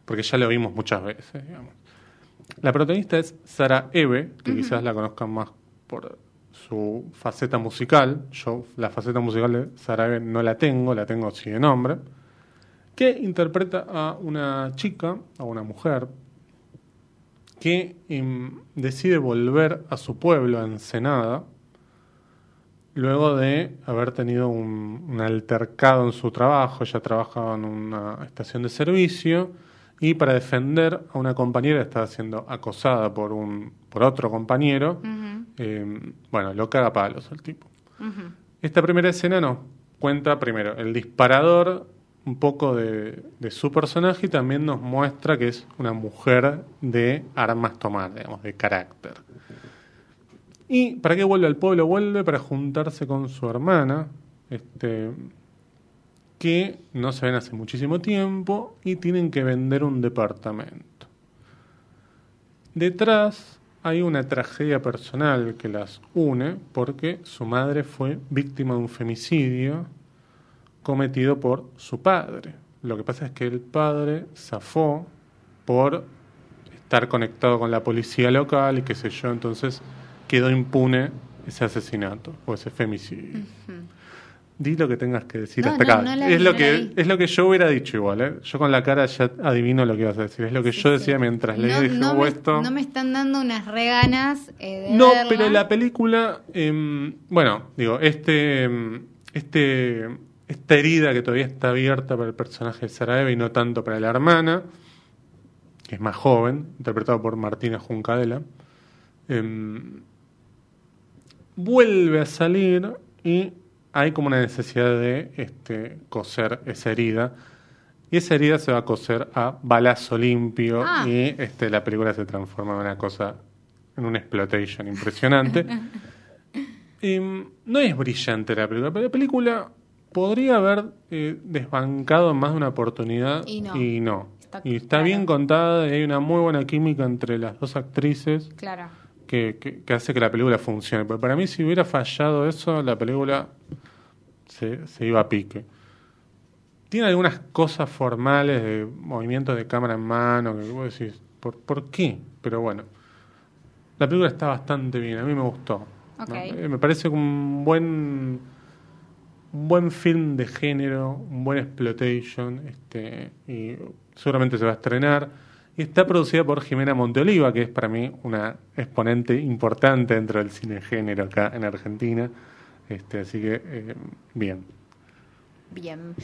[SPEAKER 1] Porque ya lo vimos muchas veces, digamos. La protagonista es Sara Eve, que quizás la conozcan más por su faceta musical. Yo la faceta musical de Sara Eve no la tengo, la tengo sí de nombre. Que interpreta a una chica, a una mujer, que em, decide volver a su pueblo, a Ensenada, luego de haber tenido un, un altercado en su trabajo. Ella trabajaba en una estación de servicio y para defender a una compañera que estaba siendo acosada por, un, por otro compañero, em, bueno, lo caga a palos el tipo. Esta primera escena nos cuenta primero el disparador un poco de, de su personaje y también nos muestra que es una mujer de armas tomar, digamos, de carácter. ¿Y para qué vuelve al pueblo? Vuelve para juntarse con su hermana, este, que no se ven hace muchísimo tiempo y tienen que vender un departamento. Detrás hay una tragedia personal que las une porque su madre fue víctima de un femicidio cometido por su padre. Lo que pasa es que el padre zafó por estar conectado con la policía local y qué sé yo, entonces quedó impune ese asesinato o ese femicidio. Di lo que tengas que decir
[SPEAKER 2] No,
[SPEAKER 1] hasta
[SPEAKER 2] no,
[SPEAKER 1] acá.
[SPEAKER 2] no
[SPEAKER 1] es lo que es lo que yo hubiera dicho igual, ¿eh? Yo con la cara ya adivino lo que ibas a decir. Es lo que yo decía
[SPEAKER 2] Sí.
[SPEAKER 1] mientras leía dije,
[SPEAKER 2] no
[SPEAKER 1] "Oh,
[SPEAKER 2] me,
[SPEAKER 1] esto.
[SPEAKER 2] no me están dando unas reganas eh, de
[SPEAKER 1] No,
[SPEAKER 2] verla.
[SPEAKER 1] pero la película, em, bueno, digo, este, em, este, esta herida que todavía está abierta para el personaje de Sarajevo y no tanto para la hermana, que es más joven, interpretado por Martina Juncadela, em, vuelve a salir y hay como una necesidad de este, coser esa herida. Y esa herida se va a coser a balazo limpio
[SPEAKER 2] Ah.
[SPEAKER 1] y este, la película se transforma en una cosa, en una exploitation impresionante. Y, mm, no es brillante la película, pero la película podría haber eh, desbancado en más de una oportunidad
[SPEAKER 2] Y no.
[SPEAKER 1] y no.
[SPEAKER 2] Está
[SPEAKER 1] y está
[SPEAKER 2] claro.
[SPEAKER 1] bien contada y hay una muy buena química entre las dos actrices
[SPEAKER 2] Claro.
[SPEAKER 1] Que, que- que hace que la película funcione. Pero para mí, si hubiera fallado eso, la película se, se iba a pique. Tiene algunas cosas formales de movimientos de cámara en mano que vos decís, ¿por, ¿por qué? Pero bueno, la película está bastante bien, a mí me gustó. Eh, Me parece un buen un buen film de género, un buen exploitation, este, y seguramente se va a estrenar. Y está producida por Jimena Monteoliva, que es para mí una exponente importante dentro del cine género acá en Argentina. Este, así que, eh, bien.
[SPEAKER 2] Bien.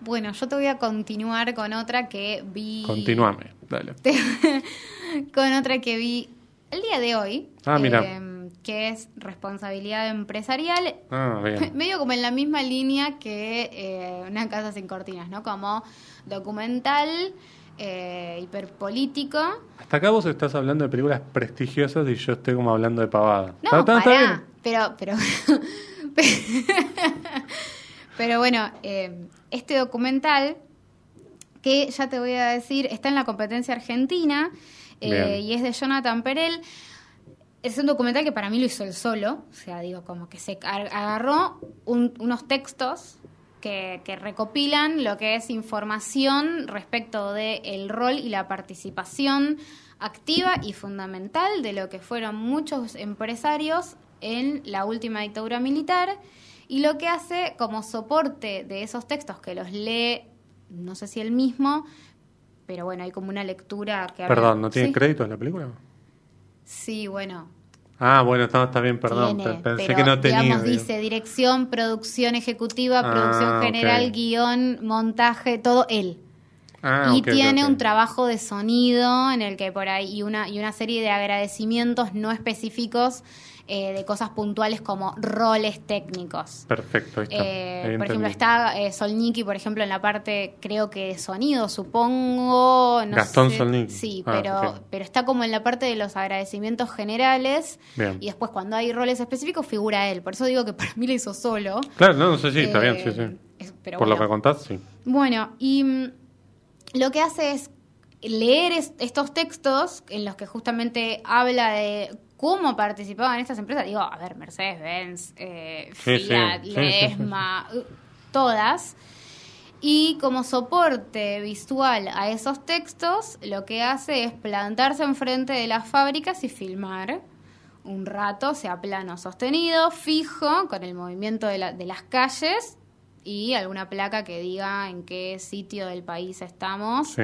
[SPEAKER 2] Bueno, yo te voy a continuar con otra que vi.
[SPEAKER 1] Continuame, dale.
[SPEAKER 2] con otra que vi el día de hoy.
[SPEAKER 1] Ah, mira.
[SPEAKER 2] eh, que es responsabilidad empresarial.
[SPEAKER 1] Ah, bien.
[SPEAKER 2] Medio como en la misma línea que eh, Una casa sin cortinas, ¿no? Como documental, eh, hiperpolítico.
[SPEAKER 1] Hasta acá vos estás hablando de películas prestigiosas y yo estoy como hablando de pavada.
[SPEAKER 2] No,
[SPEAKER 1] ¿Está-
[SPEAKER 2] pará,
[SPEAKER 1] bien?
[SPEAKER 2] pero, pero, pero bueno, eh, este documental que ya te voy a decir está en la competencia argentina eh, y es de Jonathan Perel. Es un documental que para mí lo hizo él solo, o sea, digo, como que se agarró un- unos textos que, que recopilan lo que es información respecto del rol y la participación activa y fundamental de lo que fueron muchos empresarios en la última dictadura militar y lo que hace como soporte de esos textos que los lee, no sé si él mismo, pero bueno, hay como una lectura que habla-
[SPEAKER 1] Perdón, ¿no tiene
[SPEAKER 2] Sí.
[SPEAKER 1] créditos la película?
[SPEAKER 2] Sí, bueno,
[SPEAKER 1] Ah, bueno, está, está bien, perdón.
[SPEAKER 2] tiene,
[SPEAKER 1] pe- Pensé
[SPEAKER 2] pero,
[SPEAKER 1] que no tenía.
[SPEAKER 2] digamos,
[SPEAKER 1] digo.
[SPEAKER 2] dice dirección, producción ejecutiva,
[SPEAKER 1] Ah,
[SPEAKER 2] producción general,
[SPEAKER 1] ok.
[SPEAKER 2] guion, montaje, todo él.
[SPEAKER 1] Ah,
[SPEAKER 2] y tiene un trabajo de sonido en el que por ahí y una y una serie de agradecimientos no específicos eh, de cosas puntuales como roles técnicos.
[SPEAKER 1] Perfecto, ahí está.
[SPEAKER 2] Eh,
[SPEAKER 1] Ahí
[SPEAKER 2] por ejemplo, está eh, Solniki, por ejemplo, en la parte, creo que de sonido, supongo. No
[SPEAKER 1] Gastón
[SPEAKER 2] sé.
[SPEAKER 1] Solniki.
[SPEAKER 2] Sí,
[SPEAKER 1] Ah,
[SPEAKER 2] pero, pero está como en la parte de los agradecimientos generales.
[SPEAKER 1] Bien.
[SPEAKER 2] Y después, cuando hay roles específicos, figura él. Por eso digo que para mí lo hizo solo.
[SPEAKER 1] Claro, no, no sé, sí, está
[SPEAKER 2] Eh,
[SPEAKER 1] bien, sí, sí.
[SPEAKER 2] es- pero
[SPEAKER 1] Por lo que contás, sí.
[SPEAKER 2] Bueno, y mm, lo que hace es leer es- estos textos en los que justamente habla de cómo participaban estas empresas. Digo, a ver, Mercedes-Benz, eh,
[SPEAKER 1] Sí,
[SPEAKER 2] Fiat,
[SPEAKER 1] sí,
[SPEAKER 2] Ledesma, uh, todas. Y como soporte visual a esos textos, lo que hace es plantarse enfrente de las fábricas y filmar un rato, sea plano sostenido, fijo, con el movimiento de, la- de las calles y alguna placa que diga en qué sitio del país estamos
[SPEAKER 1] Sí.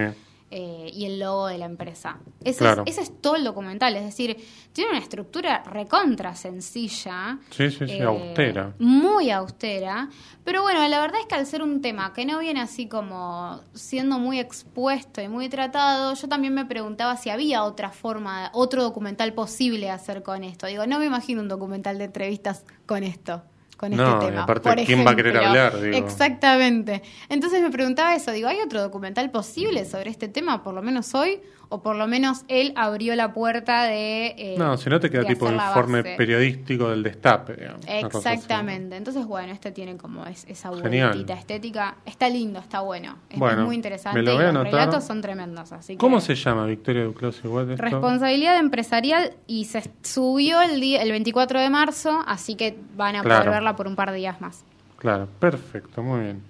[SPEAKER 2] Eh, y el logo de la empresa. Ese,
[SPEAKER 1] Claro.
[SPEAKER 2] es, ese es todo el documental, es decir, tiene una estructura recontra sencilla.
[SPEAKER 1] Sí, sí, sí,
[SPEAKER 2] eh,
[SPEAKER 1] austera.
[SPEAKER 2] Muy austera. Pero bueno, la verdad es que al ser un tema que no viene así como siendo muy expuesto y muy tratado, yo también me preguntaba si había otra forma, otro documental posible hacer con esto. Digo, no me imagino un documental de entrevistas con esto. Con
[SPEAKER 1] No,
[SPEAKER 2] este tema.
[SPEAKER 1] aparte,
[SPEAKER 2] por
[SPEAKER 1] ¿quién va a querer
[SPEAKER 2] ejemplo.
[SPEAKER 1] hablar? Digo.
[SPEAKER 2] Exactamente. Entonces me preguntaba eso, digo, ¿hay otro documental posible sobre este tema, por lo menos hoy? ¿O por lo menos él abrió la puerta de... eh,
[SPEAKER 1] No, si no te queda tipo informe periodístico del destape, digamos.
[SPEAKER 2] Exactamente. Entonces, bueno, este tiene como es- esa vueltita estética. Está lindo, está bueno. Es,
[SPEAKER 1] Bueno,
[SPEAKER 2] muy interesante
[SPEAKER 1] me lo
[SPEAKER 2] y
[SPEAKER 1] voy a
[SPEAKER 2] los
[SPEAKER 1] anotar.
[SPEAKER 2] relatos son tremendos. Así que-
[SPEAKER 1] ¿Cómo se llama Victoria Duclos igual esto?
[SPEAKER 2] Responsabilidad empresarial y se subió el, día, el 24 de marzo, así que van a
[SPEAKER 1] Claro.
[SPEAKER 2] poder por un par de días más.
[SPEAKER 1] Claro, perfecto, muy bien.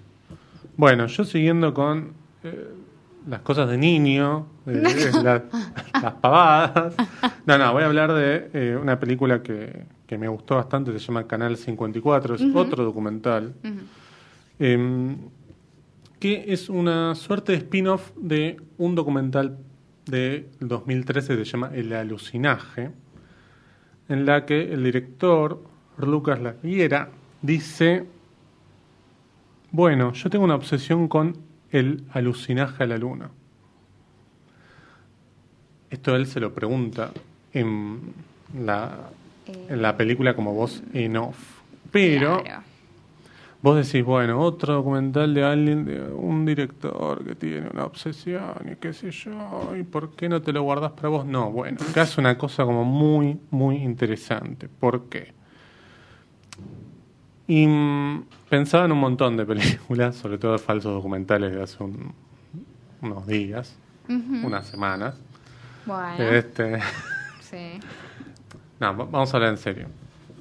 [SPEAKER 1] Bueno, yo siguiendo con eh, las cosas de niño, la- las pavadas. No, no, voy a hablar de eh, una película que, que me gustó bastante, se llama Canal 54, es otro documental, em, que es una suerte de spin-off de un documental de 2013 que se llama El alucinaje, en la que el director, Lucas Laguiera, dice, bueno, yo tengo una obsesión con el alucinaje a la luna. Esto él se lo pregunta en la, en la película como voz en off. Pero
[SPEAKER 2] Claro.
[SPEAKER 1] vos decís, bueno, otro documental de alguien, de un director que tiene una obsesión y qué sé yo, ¿y por qué no te lo guardás para vos? No, bueno, acá es una cosa como muy, muy interesante. ¿Por qué? Y mm, pensaba en un montón de películas, sobre todo de falsos documentales de hace un- unos días, unas semanas.
[SPEAKER 2] Bueno,
[SPEAKER 1] Este,
[SPEAKER 2] sí.
[SPEAKER 1] no, va- vamos a hablar en serio.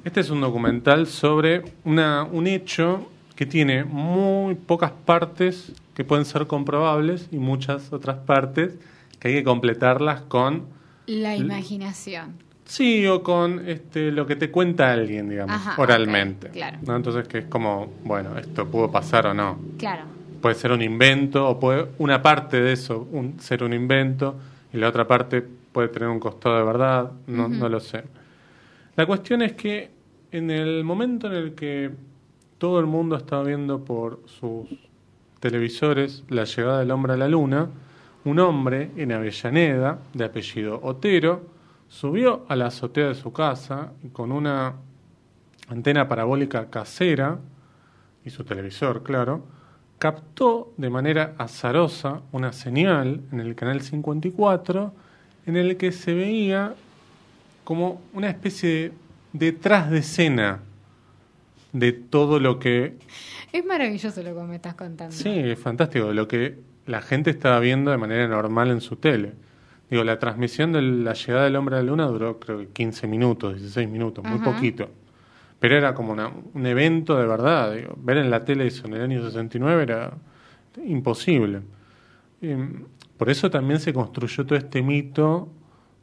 [SPEAKER 1] Este es un documental sobre una, un hecho que tiene muy pocas partes que pueden ser comprobables y muchas otras partes que hay que completarlas con
[SPEAKER 2] La imaginación.
[SPEAKER 1] Sí o con este lo que te cuenta alguien, digamos,
[SPEAKER 2] Ajá,
[SPEAKER 1] oralmente.
[SPEAKER 2] claro.
[SPEAKER 1] ¿no? Entonces que es como, bueno, esto pudo pasar o no.
[SPEAKER 2] Claro.
[SPEAKER 1] Puede ser un invento o puede una parte de eso un- ser un invento y la otra parte puede tener un costado de verdad, no, no lo sé. La cuestión es que en el momento en el que todo el mundo estaba viendo por sus televisores la llegada del hombre a la luna, un hombre en Avellaneda, de apellido Otero, subió a la azotea de su casa y con una antena parabólica casera y su televisor, claro, captó de manera azarosa una señal en el canal 54 en el que se veía como una especie de detrás de escena de todo lo que
[SPEAKER 2] Es maravilloso lo que me estás contando.
[SPEAKER 1] Sí, es fantástico. Lo que la gente estaba viendo de manera normal en su tele. Digo, la transmisión de la llegada del hombre a la luna duró creo que 15 minutos, 16 minutos, muy poquito. Pero era como una- un evento de verdad. Digo, ver en la tele eso en el año 69 era imposible. Por eso también se construyó todo este mito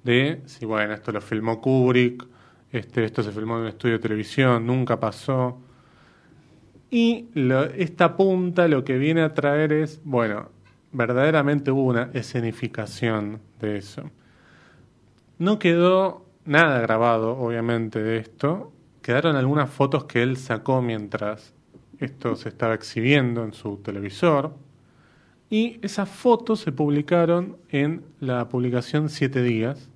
[SPEAKER 1] de, si bueno, esto lo filmó Kubrick, este, esto se filmó en un estudio de televisión, nunca pasó. Y lo- esta punta lo que viene a traer es, bueno, verdaderamente hubo una escenificación de eso. No quedó nada grabado, obviamente, de esto. Quedaron algunas fotos que él sacó mientras esto se estaba exhibiendo en su televisor. Y esas fotos se publicaron en la publicación Siete Días.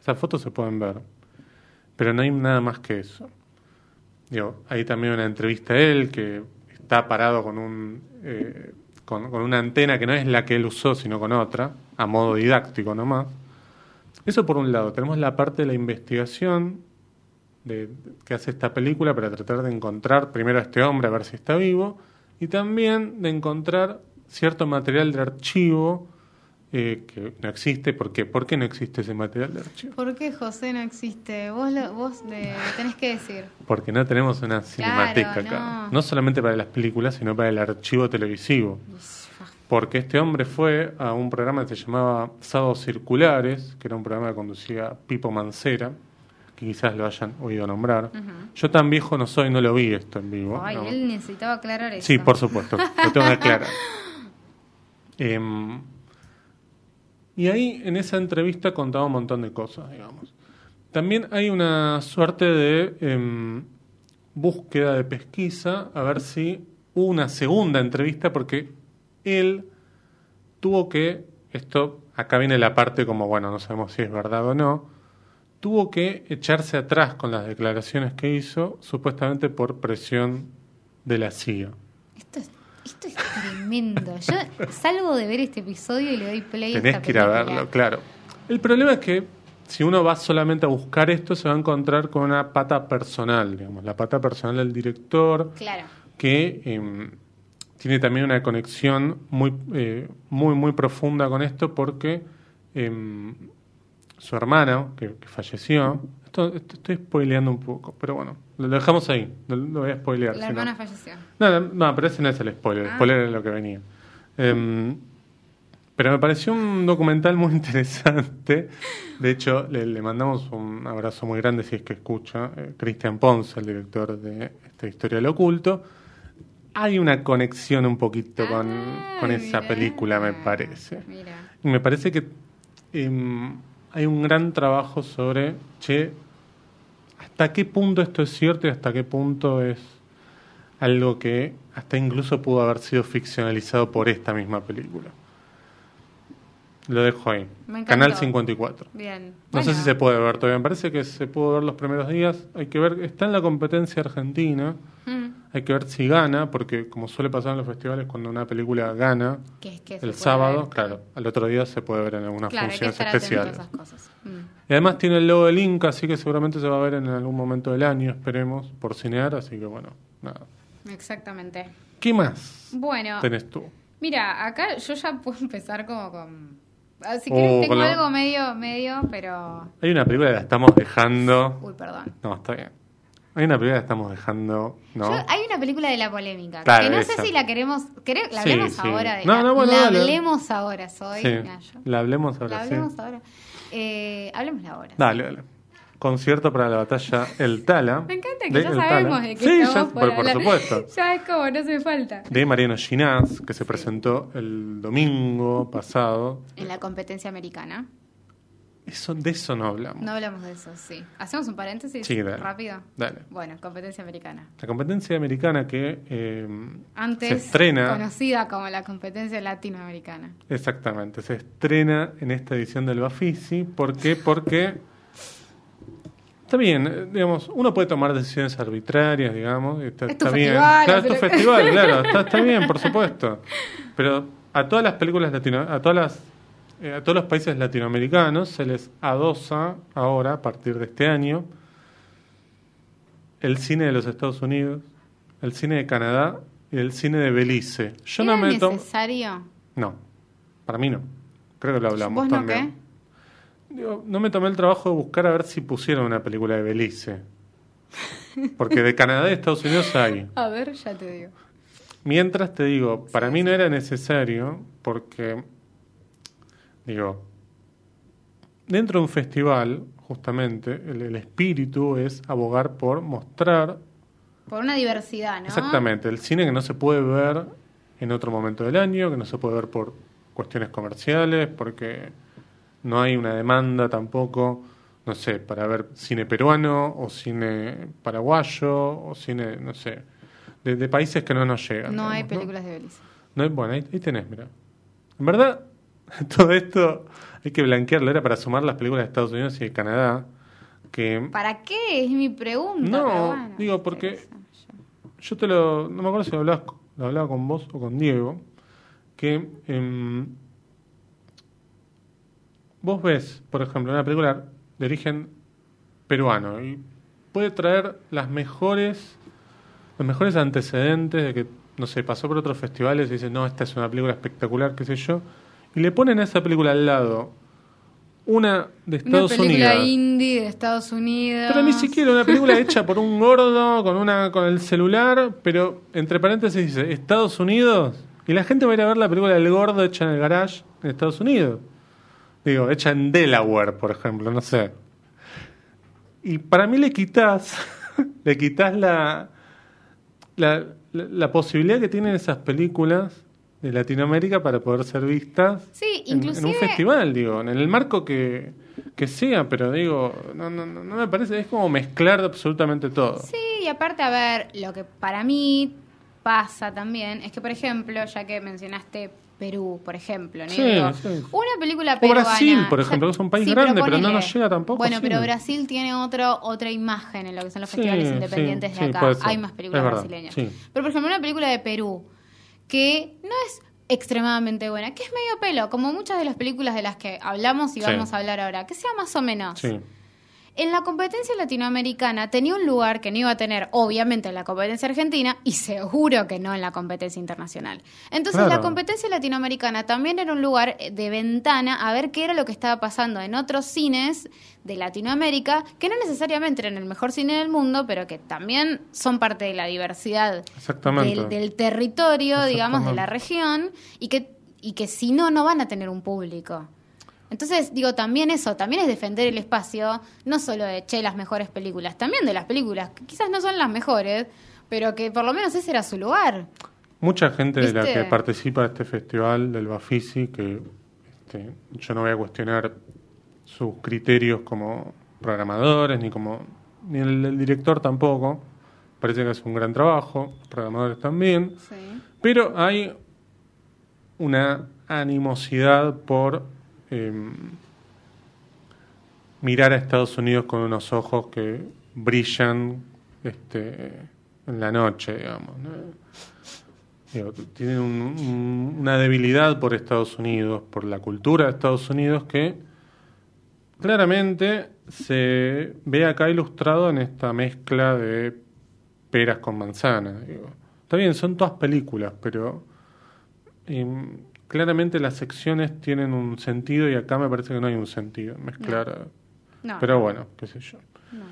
[SPEAKER 1] Esas fotos se pueden ver. Pero no hay nada más que eso. Hay también una entrevista a él que está parado con un eh, con, una antena que no es la que él usó, sino con otra, a modo didáctico nomás. Eso por un lado. Tenemos la parte de la investigación de, que hace esta película para tratar de encontrar primero a este hombre, a ver si está vivo, y también de encontrar cierto material de archivo eh, que no existe. ¿Por qué? ¿Por qué no existe ese material de archivo?
[SPEAKER 2] ¿Por qué José no existe? Vos lo, vos le tenés que decir.
[SPEAKER 1] Porque no tenemos una cinemateca acá.
[SPEAKER 2] no.
[SPEAKER 1] No solamente para las películas, sino para el archivo televisivo. Porque este hombre fue a un programa que se llamaba Sábados Circulares, que era un programa que conducía Pipo Mancera, que quizás lo hayan oído nombrar. Yo tan viejo no soy, no lo vi esto en vivo.
[SPEAKER 2] Ay,
[SPEAKER 1] ¿no?
[SPEAKER 2] él necesitaba aclarar eso.
[SPEAKER 1] Sí, por supuesto, lo tengo que aclarar. Em, y ahí en esa entrevista contaba un montón de cosas, digamos. También hay una suerte de em, búsqueda de pesquisa, a ver si hubo una segunda entrevista, porque él tuvo que, esto, acá viene la parte como, bueno, no sabemos si es verdad o no, tuvo que echarse atrás con las declaraciones que hizo, supuestamente por presión de la CIA.
[SPEAKER 2] Esto es, esto es tremendo. Yo salgo de ver este episodio y le doy play a
[SPEAKER 1] Tenés
[SPEAKER 2] esta
[SPEAKER 1] que ir a verlo, claro. El problema es que si uno va solamente a buscar esto, se va a encontrar con una pata personal, digamos, la pata personal del director,
[SPEAKER 2] Claro.
[SPEAKER 1] que eh, tiene también una conexión muy, eh, muy, muy profunda con esto porque eh, su hermana, que, que falleció, esto, esto estoy spoileando un poco, pero bueno, lo dejamos ahí, lo, lo voy a spoilear.
[SPEAKER 2] La
[SPEAKER 1] no.
[SPEAKER 2] hermana falleció.
[SPEAKER 1] No, no, no, pero ese no es el spoiler, el
[SPEAKER 2] Ah.
[SPEAKER 1] spoiler es lo que venía. Em, pero me pareció un documental muy interesante. De hecho, le, le mandamos un abrazo muy grande si es que escucha. eh, Cristian Ponce, el director de esta historia del oculto. Hay una conexión un poquito con, con
[SPEAKER 2] Ay,
[SPEAKER 1] esa
[SPEAKER 2] mirá.
[SPEAKER 1] película, me parece.
[SPEAKER 2] Mira.
[SPEAKER 1] Y me parece que em, hay un gran trabajo sobre, che, hasta qué punto esto es cierto y hasta qué punto es algo que hasta incluso pudo haber sido ficcionalizado por esta misma película. Lo dejo ahí. Canal 54.
[SPEAKER 2] Bien.
[SPEAKER 1] No sé si se puede ver todavía. Me parece que se pudo ver los primeros días. Hay que ver, está en la competencia argentina.
[SPEAKER 2] mm,
[SPEAKER 1] Hay que ver si gana, porque como suele pasar en los festivales, cuando una película gana,
[SPEAKER 2] que es que se
[SPEAKER 1] el sábado,
[SPEAKER 2] ver.
[SPEAKER 1] claro, al otro día se puede ver en algunas
[SPEAKER 2] Claro, hay que
[SPEAKER 1] funciones
[SPEAKER 2] estar atento a
[SPEAKER 1] especiales.
[SPEAKER 2] esas cosas. Mm.
[SPEAKER 1] Y además tiene el logo del Inca, así que seguramente se va a ver en algún momento del año, esperemos, por cinear, así que bueno, nada.
[SPEAKER 2] Exactamente.
[SPEAKER 1] ¿Qué más
[SPEAKER 2] Bueno,
[SPEAKER 1] tenés tú?
[SPEAKER 2] mira, acá yo ya puedo empezar como con... Si
[SPEAKER 1] Oh,
[SPEAKER 2] quieres tengo algo medio, medio, pero...
[SPEAKER 1] Hay una película que la estamos dejando.
[SPEAKER 2] Uy, perdón.
[SPEAKER 1] No, está bien. Hay una película que estamos dejando, ¿no?
[SPEAKER 2] Yo- hay una película de la polémica,
[SPEAKER 1] Claro,
[SPEAKER 2] que no
[SPEAKER 1] esa.
[SPEAKER 2] sé si la queremos... quere- la hablemos
[SPEAKER 1] sí.
[SPEAKER 2] ahora de
[SPEAKER 1] No,
[SPEAKER 2] la,
[SPEAKER 1] no, bueno,
[SPEAKER 2] la hablemos ahora, soy
[SPEAKER 1] Sí, la hablemos ahora,
[SPEAKER 2] La hablemos ahora. Eh, hablemosla ahora.
[SPEAKER 1] Dale, dale. Concierto para la batalla El Tala.
[SPEAKER 2] Me encanta que
[SPEAKER 1] de
[SPEAKER 2] ya
[SPEAKER 1] El
[SPEAKER 2] sabemos
[SPEAKER 1] Tala.
[SPEAKER 2] de qué
[SPEAKER 1] Sí,
[SPEAKER 2] estamos
[SPEAKER 1] ya,
[SPEAKER 2] por
[SPEAKER 1] por, por supuesto.
[SPEAKER 2] Ya es como, no hace falta.
[SPEAKER 1] De Mariano Ginás, que se presentó el domingo pasado.
[SPEAKER 2] En la competencia americana.
[SPEAKER 1] Eso, de eso no hablamos.
[SPEAKER 2] No hablamos de eso, sí. ¿Hacemos un paréntesis
[SPEAKER 1] Sí, dale.
[SPEAKER 2] rápido?
[SPEAKER 1] Dale.
[SPEAKER 2] Bueno, competencia americana.
[SPEAKER 1] La competencia americana que eh,
[SPEAKER 2] Antes
[SPEAKER 1] se estrena.
[SPEAKER 2] conocida como la competencia latinoamericana.
[SPEAKER 1] Exactamente, se estrena en esta edición del Bafisi. ¿Por qué? Porque está bien, eh, digamos, uno puede tomar decisiones arbitrarias, digamos. Está,
[SPEAKER 2] Es tu
[SPEAKER 1] está bien. Claro, es tu festival, claro, está, está bien, por supuesto. Pero a todas las películas latino, a todas las, eh, a todos los países latinoamericanos se les adosa ahora, a partir de este año, el cine de los Estados Unidos, el cine de Canadá y el cine de Belice. Yo
[SPEAKER 2] ¿Era
[SPEAKER 1] no me
[SPEAKER 2] necesario?
[SPEAKER 1] No, para mí no. Creo que lo hablamos
[SPEAKER 2] ¿Vos no
[SPEAKER 1] también. Digo, no me tomé el trabajo de buscar a ver si pusieron una película de Belice. Porque de Canadá y Estados Unidos hay.
[SPEAKER 2] A ver, ya te digo.
[SPEAKER 1] Mientras te digo, para mí no era necesario porque, digo, dentro de un festival, justamente, el, el espíritu es abogar por mostrar
[SPEAKER 2] Por una diversidad, ¿no?
[SPEAKER 1] Exactamente, el cine que no se puede ver en otro momento del año, que no se puede ver por cuestiones comerciales, porque no hay una demanda tampoco, no sé, para ver cine peruano o cine paraguayo o cine, no sé, de, de países que no nos llegan.
[SPEAKER 2] No hay películas de Belice.
[SPEAKER 1] No hay- bueno, ahí, ahí tenés, mira. En verdad, todo esto hay que blanquearlo, era para sumar las películas de Estados Unidos y de Canadá, que
[SPEAKER 2] ¿Para qué? Es mi pregunta.
[SPEAKER 1] No,
[SPEAKER 2] bueno,
[SPEAKER 1] digo, porque-. Yo te lo. No me acuerdo si lo, hablabas- lo hablaba con vos o con Diego. Que. em, vos ves, por ejemplo, una película de origen peruano y puede traer las mejores. Los mejores antecedentes de que, no sé, pasó por otros festivales y dice, no, esta es una película espectacular, qué sé yo. Y le ponen a esa película al lado una de
[SPEAKER 2] Una
[SPEAKER 1] Estados
[SPEAKER 2] película
[SPEAKER 1] Unidos.
[SPEAKER 2] indie de Estados Unidos.
[SPEAKER 1] Pero ni siquiera una película hecha por un gordo con una con el celular, pero entre paréntesis dice Estados Unidos y la gente va a ir a ver la película del gordo hecha en el garage en Estados Unidos. Digo, hecha en Delaware, por ejemplo, no sé. Y para mí le quitas le quitas la la, la, la posibilidad que tienen esas películas de Latinoamérica para poder ser vistas
[SPEAKER 2] Sí,
[SPEAKER 1] en- un festival, digo, en el marco que, que sea, pero digo, no, no, no no me parece, es como mezclar absolutamente todo.
[SPEAKER 2] Sí, y aparte, a ver, lo que para mí pasa también es que, por ejemplo, ya que mencionaste Perú, por ejemplo, ¿no?
[SPEAKER 1] Sí,
[SPEAKER 2] Digo,
[SPEAKER 1] sí.
[SPEAKER 2] una película
[SPEAKER 1] O
[SPEAKER 2] peruana...
[SPEAKER 1] Brasil, por ejemplo, que es un país
[SPEAKER 2] sí,
[SPEAKER 1] grande, pero no
[SPEAKER 2] ponele.
[SPEAKER 1] nos llega tampoco
[SPEAKER 2] Bueno, pero. Brasil tiene otro, otra imagen en lo que son los festivales independientes de acá. Hay más películas brasileñas. Pero, por ejemplo, una película de Perú que no es extremadamente buena, que es medio pelo, como muchas de las películas de las que hablamos y
[SPEAKER 1] Sí.
[SPEAKER 2] vamos a hablar ahora, que sea más o menos.
[SPEAKER 1] Sí.
[SPEAKER 2] En la competencia latinoamericana tenía un lugar que no iba a tener, obviamente, en la competencia argentina y seguro que no en la competencia internacional. Entonces,
[SPEAKER 1] Claro.
[SPEAKER 2] la competencia latinoamericana también era un lugar de ventana a ver qué era lo que estaba pasando en otros cines de Latinoamérica, que no necesariamente eran el mejor cine del mundo, pero que también son parte de la diversidad del, del territorio, digamos, de la región, y que, y que si no, no van a tener un público. Entonces, digo, también eso, también es defender el espacio, no solo de, che, las mejores películas, también de las películas, que quizás no son las mejores, pero que por lo menos ese era su lugar.
[SPEAKER 1] Mucha gente de la que participa de este festival del Bafisi, que este, yo no voy a cuestionar sus criterios como programadores, ni como ni el, director tampoco. Parece que hace un gran trabajo, los programadores también. Pero hay una animosidad por em, mirar a Estados Unidos con unos ojos que brillan este, en la noche, digamos. ¿no? Digo, tienen un- un- una debilidad por Estados Unidos, por la cultura de Estados Unidos que claramente se ve acá ilustrado en esta mezcla de peras con manzanas. Está bien, son todas películas, pero em, claramente las secciones tienen un sentido y acá me parece que no hay un sentido en mezclar.
[SPEAKER 2] No.
[SPEAKER 1] Pero bueno, qué sé yo.
[SPEAKER 2] No.